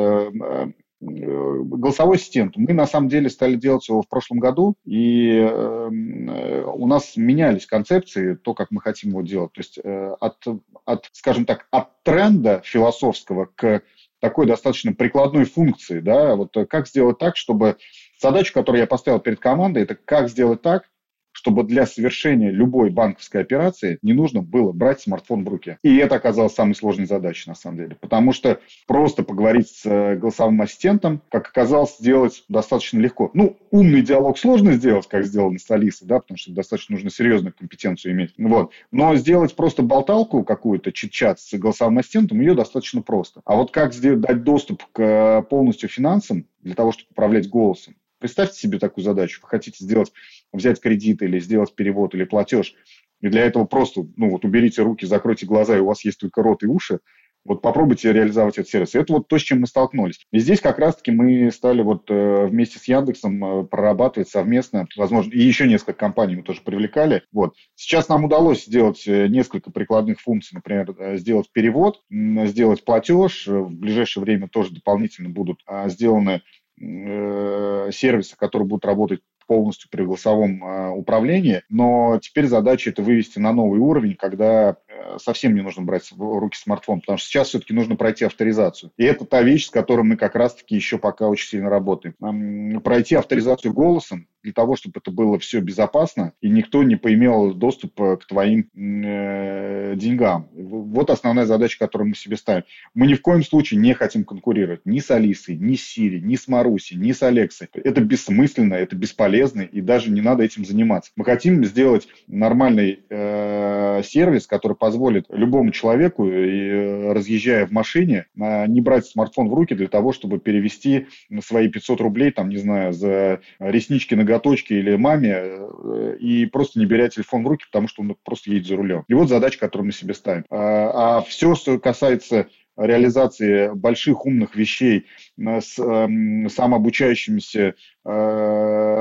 голосовой ассистент. Мы на самом деле стали делать его в прошлом году, и эм, э, у нас менялись концепции, то, как мы хотим его делать. То есть э, от, от, скажем так, от тренда философского к такой достаточно прикладной функции, да, вот как сделать так, чтобы задачу, которую я поставил перед командой, это как сделать так, чтобы для совершения любой банковской операции не нужно было брать смартфон в руке. И это оказалось самой сложной задачей, на самом деле. Потому что просто поговорить с э, голосовым ассистентом, как оказалось, сделать достаточно легко. Ну, умный диалог сложно сделать, как сделано с Алисой, да, потому что достаточно нужно серьезную компетенцию иметь. Вот. Но сделать просто болталку какую-то, чит-чат с голосовым ассистентом, ее достаточно просто. А вот как сделать, дать доступ к э, полностью финансам для того, чтобы управлять голосом, Представьте себе такую задачу. Вы хотите сделать, взять кредит или сделать перевод или платеж. И для этого просто, ну вот уберите руки, закройте глаза, и у вас есть только рот и уши. Вот попробуйте реализовать этот сервис. Это вот то, с чем мы столкнулись. И здесь как раз-таки мы стали вот э, вместе с Яндексом э, прорабатывать совместно, возможно, и еще несколько компаний мы тоже привлекали. Вот. Сейчас нам удалось сделать э, несколько прикладных функций, например, сделать перевод, сделать платеж. В ближайшее время тоже дополнительно будут а, сделаны Э, сервисы, которые будут работать полностью при голосовом э, управлении, но теперь задача это вывести на новый уровень, когда э, совсем не нужно брать в руки смартфон, потому что сейчас все-таки нужно пройти авторизацию. И это та вещь, с которой мы как раз-таки еще пока очень сильно работаем. Пройти авторизацию голосом для того, чтобы это было все безопасно, и никто не поимел доступ к твоим э, деньгам. Вот основная задача, которую мы себе ставим. Мы ни в коем случае не хотим конкурировать ни с Алисой, ни с Сири, ни с Маруси, ни с Алексой. Это бессмысленно, это бесполезно, и даже не надо этим заниматься. Мы хотим сделать нормальный э, сервис, который позволит любому человеку, э, разъезжая в машине, э, не брать смартфон в руки для того, чтобы перевести свои 500 рублей, там, не знаю, за реснички на ноготочке или маме э, и просто не беря телефон в руки, потому что он просто едет за рулем. И вот задача, которую мы себе ставим. А, а все, что касается реализации больших умных вещей с э, самообучающимися э,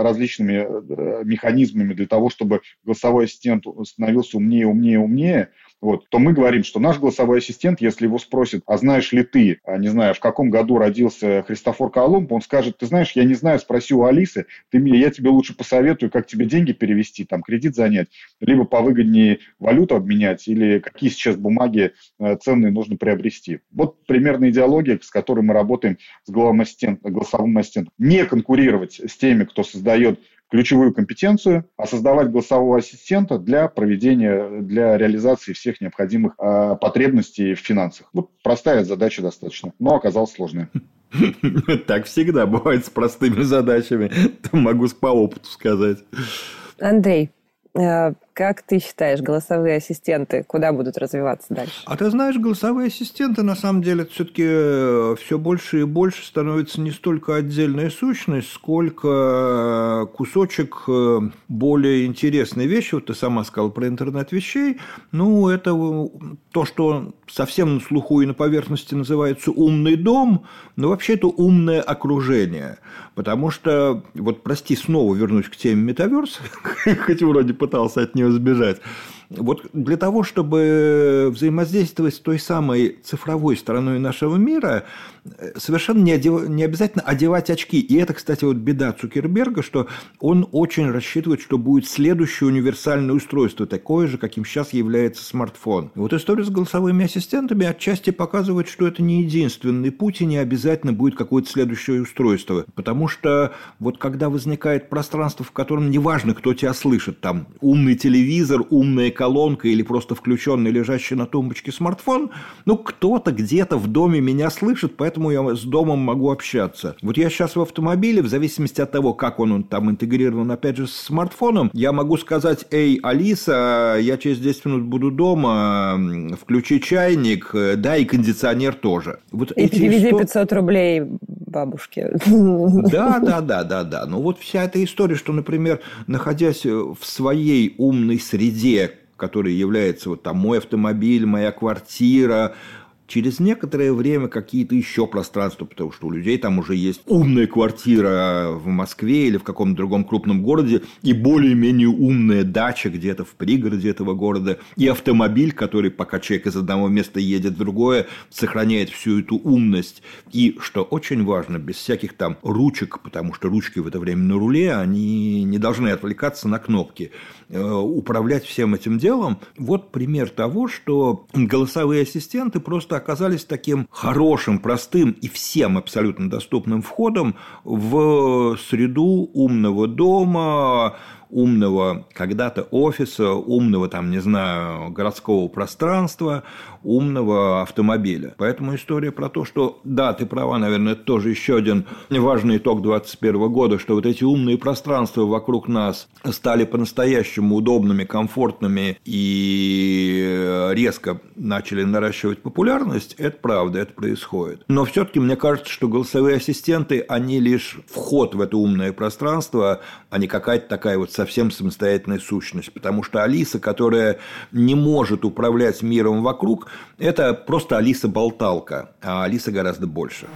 различными э, механизмами для того, чтобы голосовой ассистент становился умнее, умнее, умнее, вот, то мы говорим, что наш голосовой ассистент, если его спросят, а знаешь ли ты, а, не знаю, в каком году родился Христофор Колумб, он скажет, ты знаешь, я не знаю, спроси у Алисы, ты мне, я тебе лучше посоветую, как тебе деньги перевести, там, кредит занять, либо повыгоднее валюту обменять, или какие сейчас бумаги э, ценные нужно приобрести. Вот примерно идеология, с которой мы работаем с голосовым ассистентом. Голосовым ассистентом. Не конкурировать с теми, кто создает ключевую компетенцию, а создавать голосового ассистента для проведения, для реализации всех необходимых э, потребностей в финансах. Вот простая задача достаточно, но оказалась сложная. Так всегда бывает с простыми задачами, могу по опыту сказать. Андрей, э, как ты считаешь, голосовые ассистенты куда будут развиваться дальше? А ты знаешь, голосовые ассистенты на самом деле все-таки э, все больше и больше становятся не столько отдельная сущность, сколько э, кусочек э, более интересной вещи. Вот ты сама сказала про интернет вещей. Ну, это то, что совсем на слуху и на поверхности называется умный дом, но вообще это умное окружение. Потому что, вот прости, снова вернусь к теме метаверса, хоть вроде пытался от нее нее сбежать. Вот для того, чтобы взаимодействовать с той самой цифровой стороной нашего мира, совершенно не, одев... не обязательно одевать очки. И это, кстати, вот беда Цукерберга, что он очень рассчитывает, что будет следующее универсальное устройство, такое же, каким сейчас является смартфон. Вот история с голосовыми ассистентами отчасти показывает, что это не единственный путь, и не обязательно будет какое-то следующее устройство. Потому что вот когда возникает пространство, в котором неважно, кто тебя слышит, там умный телевизор, умная колонка или просто включенный лежащий на тумбочке смартфон, ну кто-то где-то в доме меня слышит, поэтому я с домом могу общаться. Вот я сейчас в автомобиле, в зависимости от того, как он, он там интегрирован, опять же, с смартфоном, я могу сказать, эй, Алиса, я через 10 минут буду дома, включи чайник, да, и кондиционер тоже. Вот и переведи истор... 500 рублей бабушке. Да, да, да, да, да. Ну вот вся эта история, что, например, находясь в своей умной среде, которая является вот там мой автомобиль, моя квартира, Через некоторое время какие-то еще пространства, потому что у людей там уже есть умная квартира в Москве или в каком-то другом крупном городе, и более-менее умная дача где-то в пригороде этого города, и автомобиль, который, пока человек из одного места едет в другое, сохраняет всю эту умность. И, что очень важно, без всяких там ручек, потому что ручки в это время на руле, они не должны отвлекаться на кнопки. Э, управлять всем этим делом. Вот пример того, что голосовые ассистенты просто оказались таким хорошим, простым и всем абсолютно доступным входом в среду умного дома, умного когда-то офиса, умного, там, не знаю, городского пространства, умного автомобиля. Поэтому история про то, что, да, ты права, наверное, это тоже еще один важный итог 2021 года, что вот эти умные пространства вокруг нас стали по-настоящему удобными, комфортными и резко начали наращивать популярность, это правда, это происходит. Но все-таки мне кажется, что голосовые ассистенты, они лишь вход в это умное пространство, а не какая-то такая вот совсем самостоятельная сущность. Потому что Алиса, которая не может управлять миром вокруг, это просто Алиса-болталка, а Алиса гораздо больше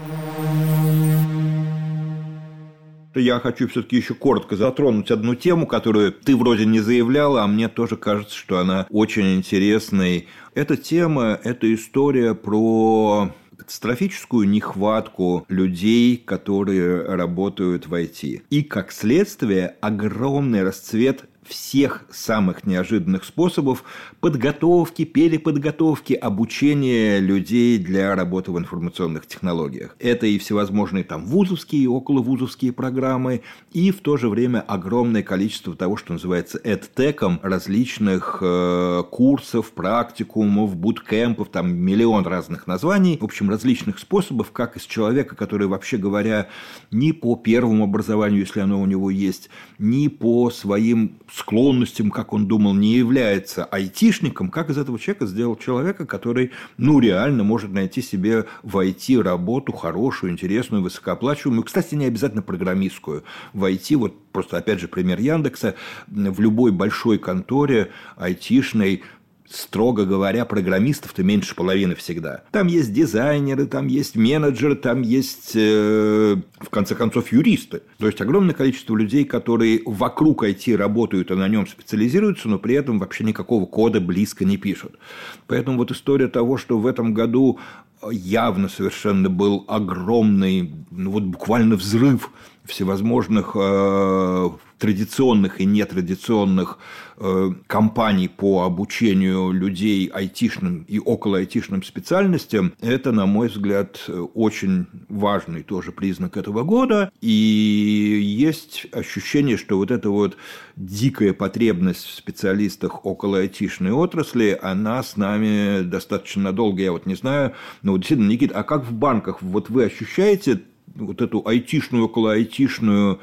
я хочу все-таки еще коротко затронуть одну тему, которую ты вроде не заявляла, а мне тоже кажется, что она очень интересной. Эта тема – это история про катастрофическую нехватку людей, которые работают в IT. И, как следствие, огромный расцвет всех самых неожиданных способов подготовки, переподготовки, обучения людей для работы в информационных технологиях. Это и всевозможные там вузовские и околовузовские программы, и в то же время огромное количество того, что называется EdTech, различных э, курсов, практикумов, буткемпов, там миллион разных названий, в общем, различных способов, как из человека, который, вообще говоря, ни по первому образованию, если оно у него есть, ни по своим склонностям, как он думал, не является айтишником, как из этого человека сделал человека, который, ну, реально может найти себе в IT работу хорошую, интересную, высокооплачиваемую, кстати, не обязательно программистскую. В IT, вот просто опять же пример Яндекса, в любой большой конторе айтишной строго говоря, программистов-то меньше половины всегда. Там есть дизайнеры, там есть менеджеры, там есть, э, в конце концов, юристы. То есть огромное количество людей, которые вокруг IT работают и на нем специализируются, но при этом вообще никакого кода близко не пишут. Поэтому вот история того, что в этом году явно совершенно был огромный, ну вот буквально взрыв всевозможных э, традиционных и нетрадиционных э, компаний по обучению людей айтишным и около айтишным специальностям, это, на мой взгляд, очень важный тоже признак этого года. И есть ощущение, что вот эта вот дикая потребность в специалистах около айтишной отрасли, она с нами достаточно надолго, я вот не знаю, но вот действительно, Никита, а как в банках, вот вы ощущаете вот эту айтишную, около айтишную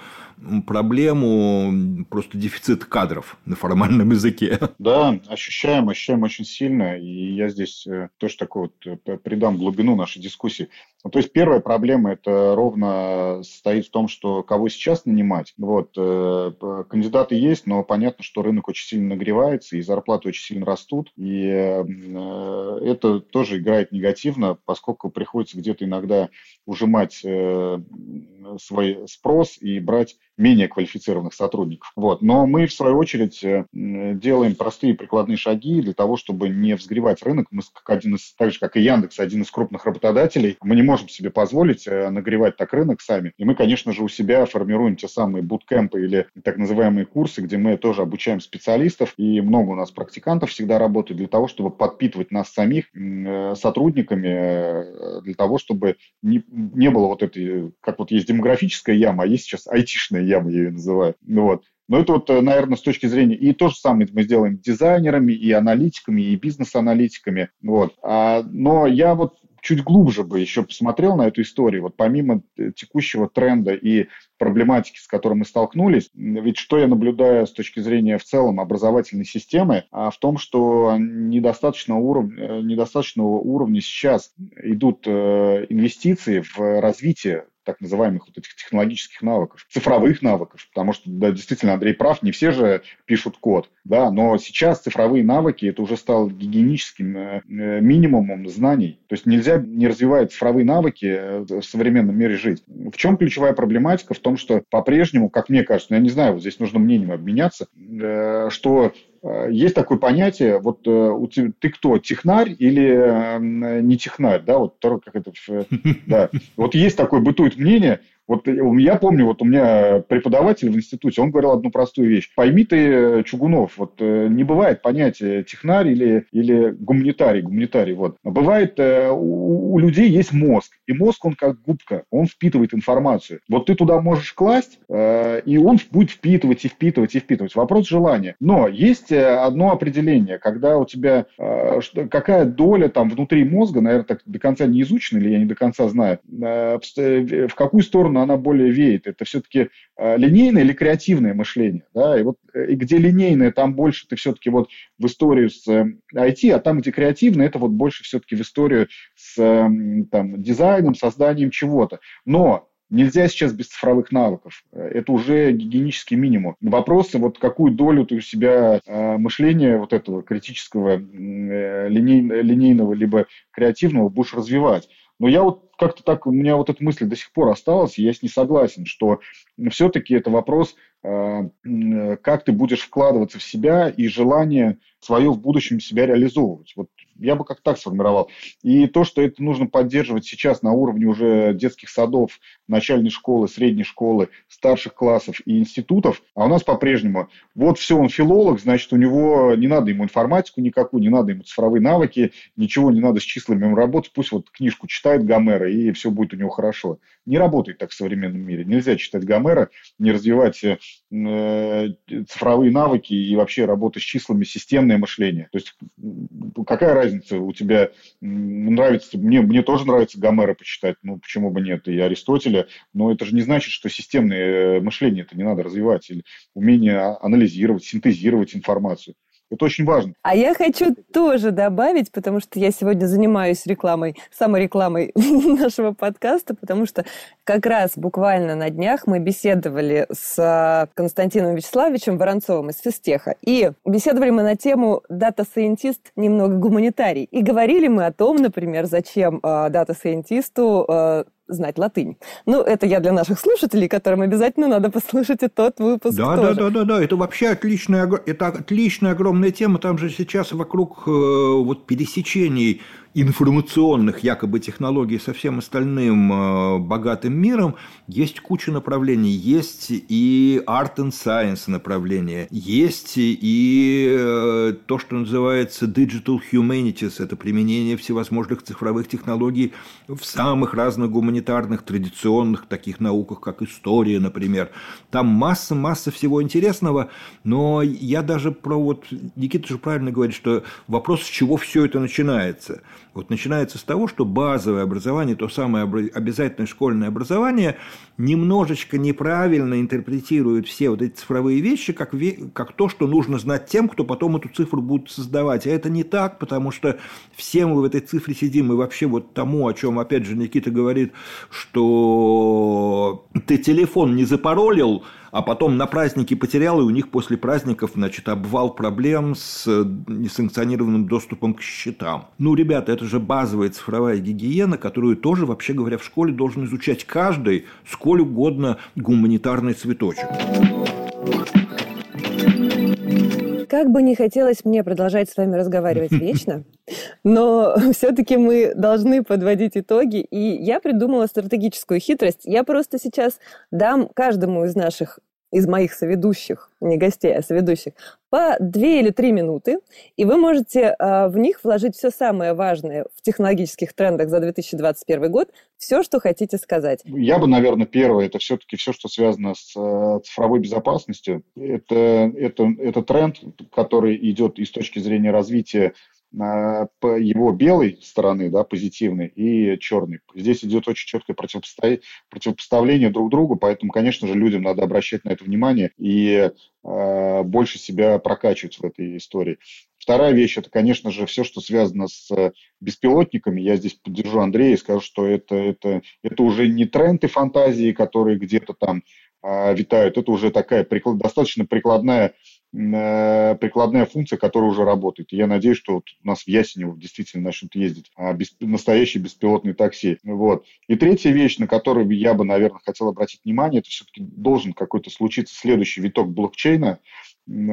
проблему просто дефицит кадров на формальном языке. Да, ощущаем, ощущаем очень сильно. И я здесь э, тоже такой вот э, придам глубину нашей дискуссии. Ну, то есть первая проблема это ровно стоит в том, что кого сейчас нанимать. Вот, э, кандидаты есть, но понятно, что рынок очень сильно нагревается, и зарплаты очень сильно растут. И это тоже играет негативно, поскольку приходится где-то иногда ужимать свой спрос и брать менее квалифицированных сотрудников. Вот. Но мы, в свою очередь, э, делаем простые прикладные шаги для того, чтобы не взгревать рынок. Мы, как один из, так же, как и Яндекс, один из крупных работодателей, мы не можем себе позволить э, нагревать так рынок сами. И мы, конечно же, у себя формируем те самые буткемпы или так называемые курсы, где мы тоже обучаем специалистов, и много у нас практикантов всегда работают для того, чтобы подпитывать нас самих э, сотрудниками, для того, чтобы не, не было вот этой, как вот есть демографическая яма, а есть сейчас айтишная ямы, я ее называю. Вот. Но это вот, э, наверное, с точки зрения... И то же самое мы сделаем дизайнерами, и аналитиками, и бизнес-аналитиками. Вот. А, но я вот чуть глубже бы еще посмотрел на эту историю. Вот помимо э, текущего тренда и проблематики, с которой мы столкнулись, ведь что я наблюдаю с точки зрения в целом образовательной системы, а в том, что недостаточного уровня, э, недостаточного уровня сейчас идут инвестиции в развитие так называемых вот этих технологических навыков, цифровых навыков, потому что, да, действительно, Андрей прав, не все же пишут код, да, но сейчас цифровые навыки, это уже стало гигиеническим э, э, минимумом знаний, то есть нельзя не развивать цифровые навыки э, в современном мире жить. В чем ключевая проблематика? В том, что по-прежнему, как мне кажется, я не знаю, вот здесь нужно мнением обменяться, что есть такое понятие, вот у тебя, ты кто, технарь или не технарь, да, вот как это, да, вот есть такое бытует мнение, вот я помню, вот у меня преподаватель в институте, он говорил одну простую вещь. Пойми ты, Чугунов, вот э, не бывает понятия технарь или, или гуманитарий, гуманитарий, вот. Бывает, э, у, у людей есть мозг, и мозг, он как губка, он впитывает информацию. Вот ты туда можешь класть, э, и он будет впитывать и впитывать и впитывать. Вопрос желания. Но есть одно определение, когда у тебя какая доля там внутри мозга, наверное, так до конца не изучена, или я не до конца знаю, в какую сторону сторону она более веет. Это все-таки э, линейное или креативное мышление. Да? И, вот, э, и где линейное, там больше ты все-таки вот в историю с IT, э, а там, где креативное, это вот больше все-таки в историю с там, дизайном, созданием чего-то. Но Нельзя сейчас без цифровых навыков. Это уже гигиенический минимум. Вопросы, вот какую долю ты у себя э, мышления вот этого критического, э, линей, линейного либо креативного будешь развивать. Но я вот как-то так, у меня вот эта мысль до сих пор осталась, и я с ней согласен, что все-таки это вопрос, э, как ты будешь вкладываться в себя и желание свое в будущем себя реализовывать. Вот я бы как так сформировал. И то, что это нужно поддерживать сейчас на уровне уже детских садов, начальной школы, средней школы, старших классов и институтов, а у нас по-прежнему, вот все, он филолог, значит, у него не надо ему информатику никакую, не надо ему цифровые навыки, ничего не надо с числами ему работать, пусть вот книжку читает Гомера, и все будет у него хорошо. Не работает так в современном мире. Нельзя читать Гомера, не развивать э, цифровые навыки и вообще работать с числами, системное мышление. То есть какая разница у тебя нравится, мне, мне тоже нравится Гомера почитать, ну почему бы нет, и Аристотеля, но это же не значит, что системное э, мышление это не надо развивать, или умение анализировать, синтезировать информацию. Это очень важно. А я хочу тоже добавить, потому что я сегодня занимаюсь рекламой, саморекламой нашего подкаста, потому что как раз буквально на днях мы беседовали с а, Константином Вячеславовичем Воронцовым из Физтеха. И беседовали мы на тему data scientist немного гуманитарий. И говорили мы о том, например, зачем а, data scientist у а, знать латынь. Ну, это я для наших слушателей, которым обязательно надо послушать и тот выпуск да, тоже. Да, да, да, да, это вообще отличная, это отличная огромная тема. Там же сейчас вокруг э, вот пересечений информационных якобы технологий со всем остальным э, богатым миром есть куча направлений. Есть и art and science направления, есть и э, то, что называется digital humanities, это применение всевозможных цифровых технологий в самых разных гуманитарных, традиционных таких науках, как история, например. Там масса-масса всего интересного, но я даже про вот, Никита же правильно говорит, что вопрос, с чего все это начинается – вот начинается с того, что базовое образование, то самое обязательное школьное образование, немножечко неправильно интерпретирует все вот эти цифровые вещи, как, как то, что нужно знать тем, кто потом эту цифру будет создавать. А это не так, потому что все мы в этой цифре сидим, и вообще вот тому, о чем, опять же, Никита говорит, что ты телефон не запаролил, а потом на праздники потерял, и у них после праздников, значит, обвал проблем с несанкционированным доступом к счетам. Ну, ребята, это же базовая цифровая гигиена, которую тоже, вообще говоря, в школе должен изучать каждый, сколь угодно гуманитарный цветочек. Как бы не хотелось мне продолжать с вами разговаривать вечно, но все-таки мы должны подводить итоги. И я придумала стратегическую хитрость. Я просто сейчас дам каждому из наших из моих соведущих, не гостей, а соведущих, по две или три минуты, и вы можете э, в них вложить все самое важное в технологических трендах за 2021 год, все, что хотите сказать. Я бы, наверное, первое, это все-таки все, что связано с э, цифровой безопасностью. Это, это, это тренд, который идет и с точки зрения развития по его белой стороны, да, позитивной, и черной. Здесь идет очень четкое противопоставление друг другу, поэтому, конечно же, людям надо обращать на это внимание и э, больше себя прокачивать в этой истории. Вторая вещь – это, конечно же, все, что связано с беспилотниками. Я здесь поддержу Андрея и скажу, что это, это, это уже не тренды фантазии, которые где-то там э, витают. Это уже такая приклад, достаточно прикладная прикладная функция, которая уже работает. И я надеюсь, что вот у нас в Ясенево действительно начнут ездить а, без, настоящие беспилотные такси. Вот. И третья вещь, на которую я бы, наверное, хотел обратить внимание, это все-таки должен какой-то случиться следующий виток блокчейна.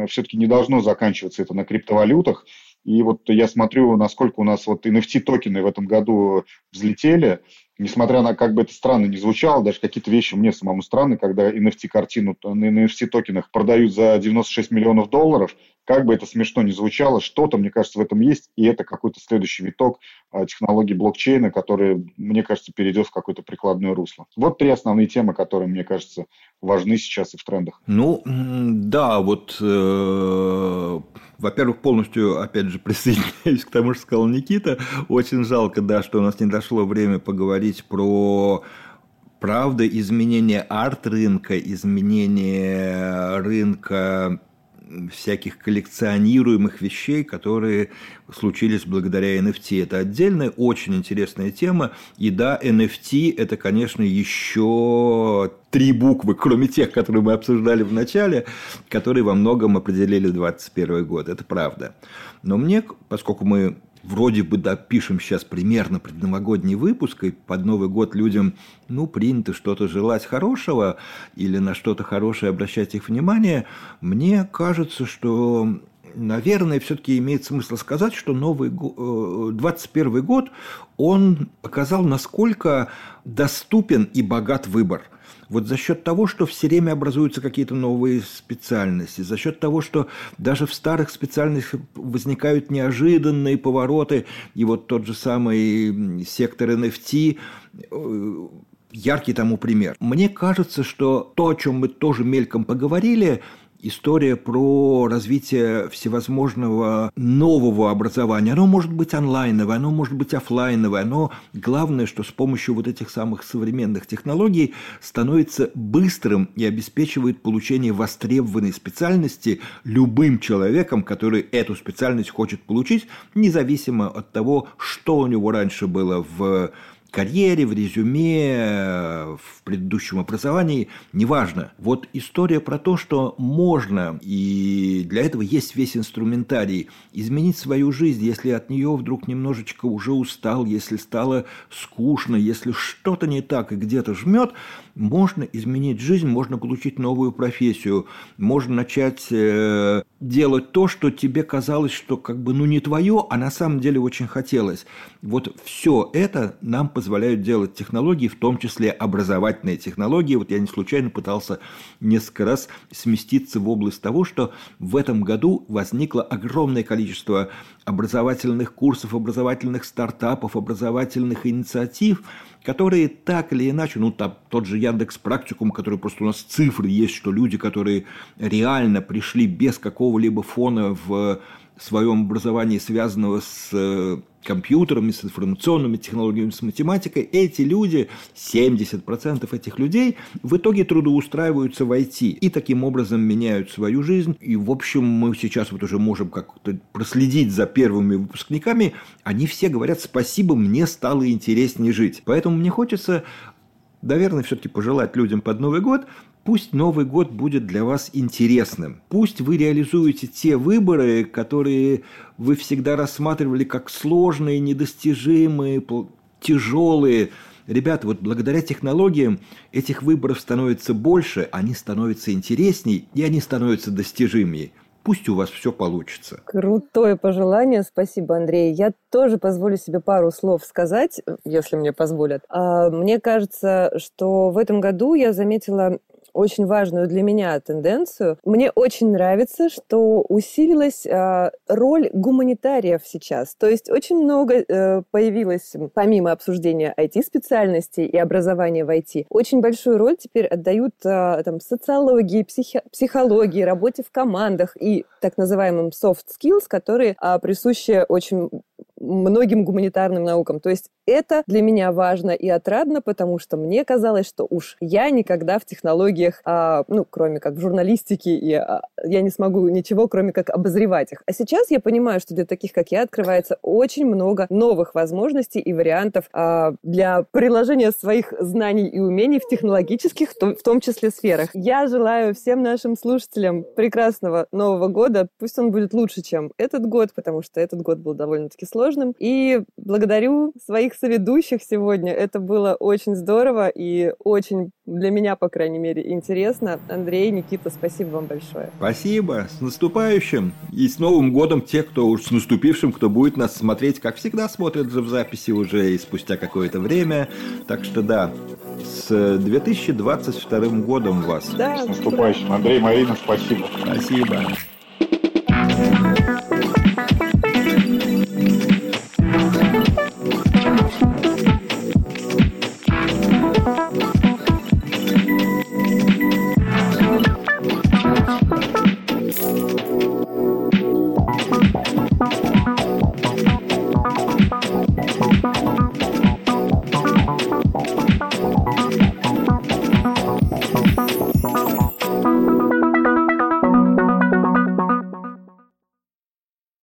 Все-таки не должно заканчиваться это на криптовалютах. И вот я смотрю, насколько у нас вот NFT-токены в этом году взлетели несмотря на, как бы это странно не звучало, даже какие-то вещи мне самому странны, когда NFT-картину на NFT-токенах продают за 96 миллионов долларов, как бы это смешно не звучало, что-то, мне кажется, в этом есть, и это какой-то следующий виток а, технологий блокчейна, который, мне кажется, перейдет в какое-то прикладное русло. Вот три основные темы, которые, мне кажется, важны сейчас и в трендах. Ну, да, вот, э, во-первых, полностью, опять же, присоединяюсь к тому, что сказал Никита. Очень жалко, да, что у нас не дошло время поговорить про правда изменение арт-рынка, изменение рынка всяких коллекционируемых вещей, которые случились благодаря NFT. Это отдельная, очень интересная тема. И да, NFT – это, конечно, еще три буквы, кроме тех, которые мы обсуждали в начале, которые во многом определили 2021 год. Это правда. Но мне, поскольку мы вроде бы да, пишем сейчас примерно предновогодний выпуск, и под Новый год людям, ну, принято что-то желать хорошего или на что-то хорошее обращать их внимание, мне кажется, что наверное, все-таки имеет смысл сказать, что новый 21 э, год, он показал, насколько доступен и богат выбор – вот за счет того, что все время образуются какие-то новые специальности, за счет того, что даже в старых специальностях возникают неожиданные повороты, и вот тот же самый сектор NFT э, яркий тому пример. Мне кажется, что то, о чем мы тоже мельком поговорили, история про развитие всевозможного нового образования. Оно может быть онлайновое, оно может быть офлайновое, но главное, что с помощью вот этих самых современных технологий становится быстрым и обеспечивает получение востребованной специальности любым человеком, который эту специальность хочет получить, независимо от того, что у него раньше было в карьере, в резюме, в предыдущем образовании, неважно. Вот история про то, что можно, и для этого есть весь инструментарий, изменить свою жизнь, если от нее вдруг немножечко уже устал, если стало скучно, если что-то не так и где-то жмет, можно изменить жизнь, можно получить новую профессию, можно начать э, делать то, что тебе казалось, что как бы ну не твое, а на самом деле очень хотелось. Вот все это нам позволяют делать технологии, в том числе образовательные технологии. Вот я не случайно пытался несколько раз сместиться в область того, что в этом году возникло огромное количество образовательных курсов, образовательных стартапов, образовательных инициатив – которые так или иначе, ну, там, тот же Яндекс Практикум, который просто у нас цифры есть, что люди, которые реально пришли без какого-либо фона в своем образовании, связанного с э, компьютерами, с информационными технологиями, с математикой, эти люди, 70% этих людей в итоге трудоустраиваются в IT и таким образом меняют свою жизнь. И, в общем, мы сейчас вот уже можем как-то проследить за первыми выпускниками. Они все говорят «спасибо, мне стало интереснее жить». Поэтому мне хочется наверное, все-таки пожелать людям под Новый год Пусть Новый год будет для вас интересным. Пусть вы реализуете те выборы, которые вы всегда рассматривали как сложные, недостижимые, тяжелые. Ребята, вот благодаря технологиям этих выборов становится больше, они становятся интересней и они становятся достижимее. Пусть у вас все получится. Крутое пожелание, спасибо, Андрей. Я тоже позволю себе пару слов сказать, если мне позволят. А, мне кажется, что в этом году я заметила очень важную для меня тенденцию. Мне очень нравится, что усилилась э, роль гуманитариев сейчас. То есть очень много э, появилось, помимо обсуждения IT-специальностей и образования в IT, очень большую роль теперь отдают э, там, социологии, психи- психологии, работе в командах и так называемым soft skills, которые э, присущи очень многим гуманитарным наукам. То есть это для меня важно и отрадно, потому что мне казалось, что уж я никогда в технологиях, а, ну, кроме как в журналистике, и, а, я не смогу ничего, кроме как обозревать их. А сейчас я понимаю, что для таких, как я, открывается очень много новых возможностей и вариантов а, для приложения своих знаний и умений в технологических, в том числе сферах. Я желаю всем нашим слушателям прекрасного Нового года. Пусть он будет лучше, чем этот год, потому что этот год был довольно-таки сложным. И благодарю своих соведущих сегодня. Это было очень здорово и очень для меня, по крайней мере, интересно. Андрей, Никита, спасибо вам большое. Спасибо. С наступающим. И с Новым годом тех, кто уж с наступившим, кто будет нас смотреть, как всегда, смотрят же в записи уже и спустя какое-то время. Так что да, с 2022 годом вас. Да. С наступающим. Андрей, Марина, спасибо. Спасибо.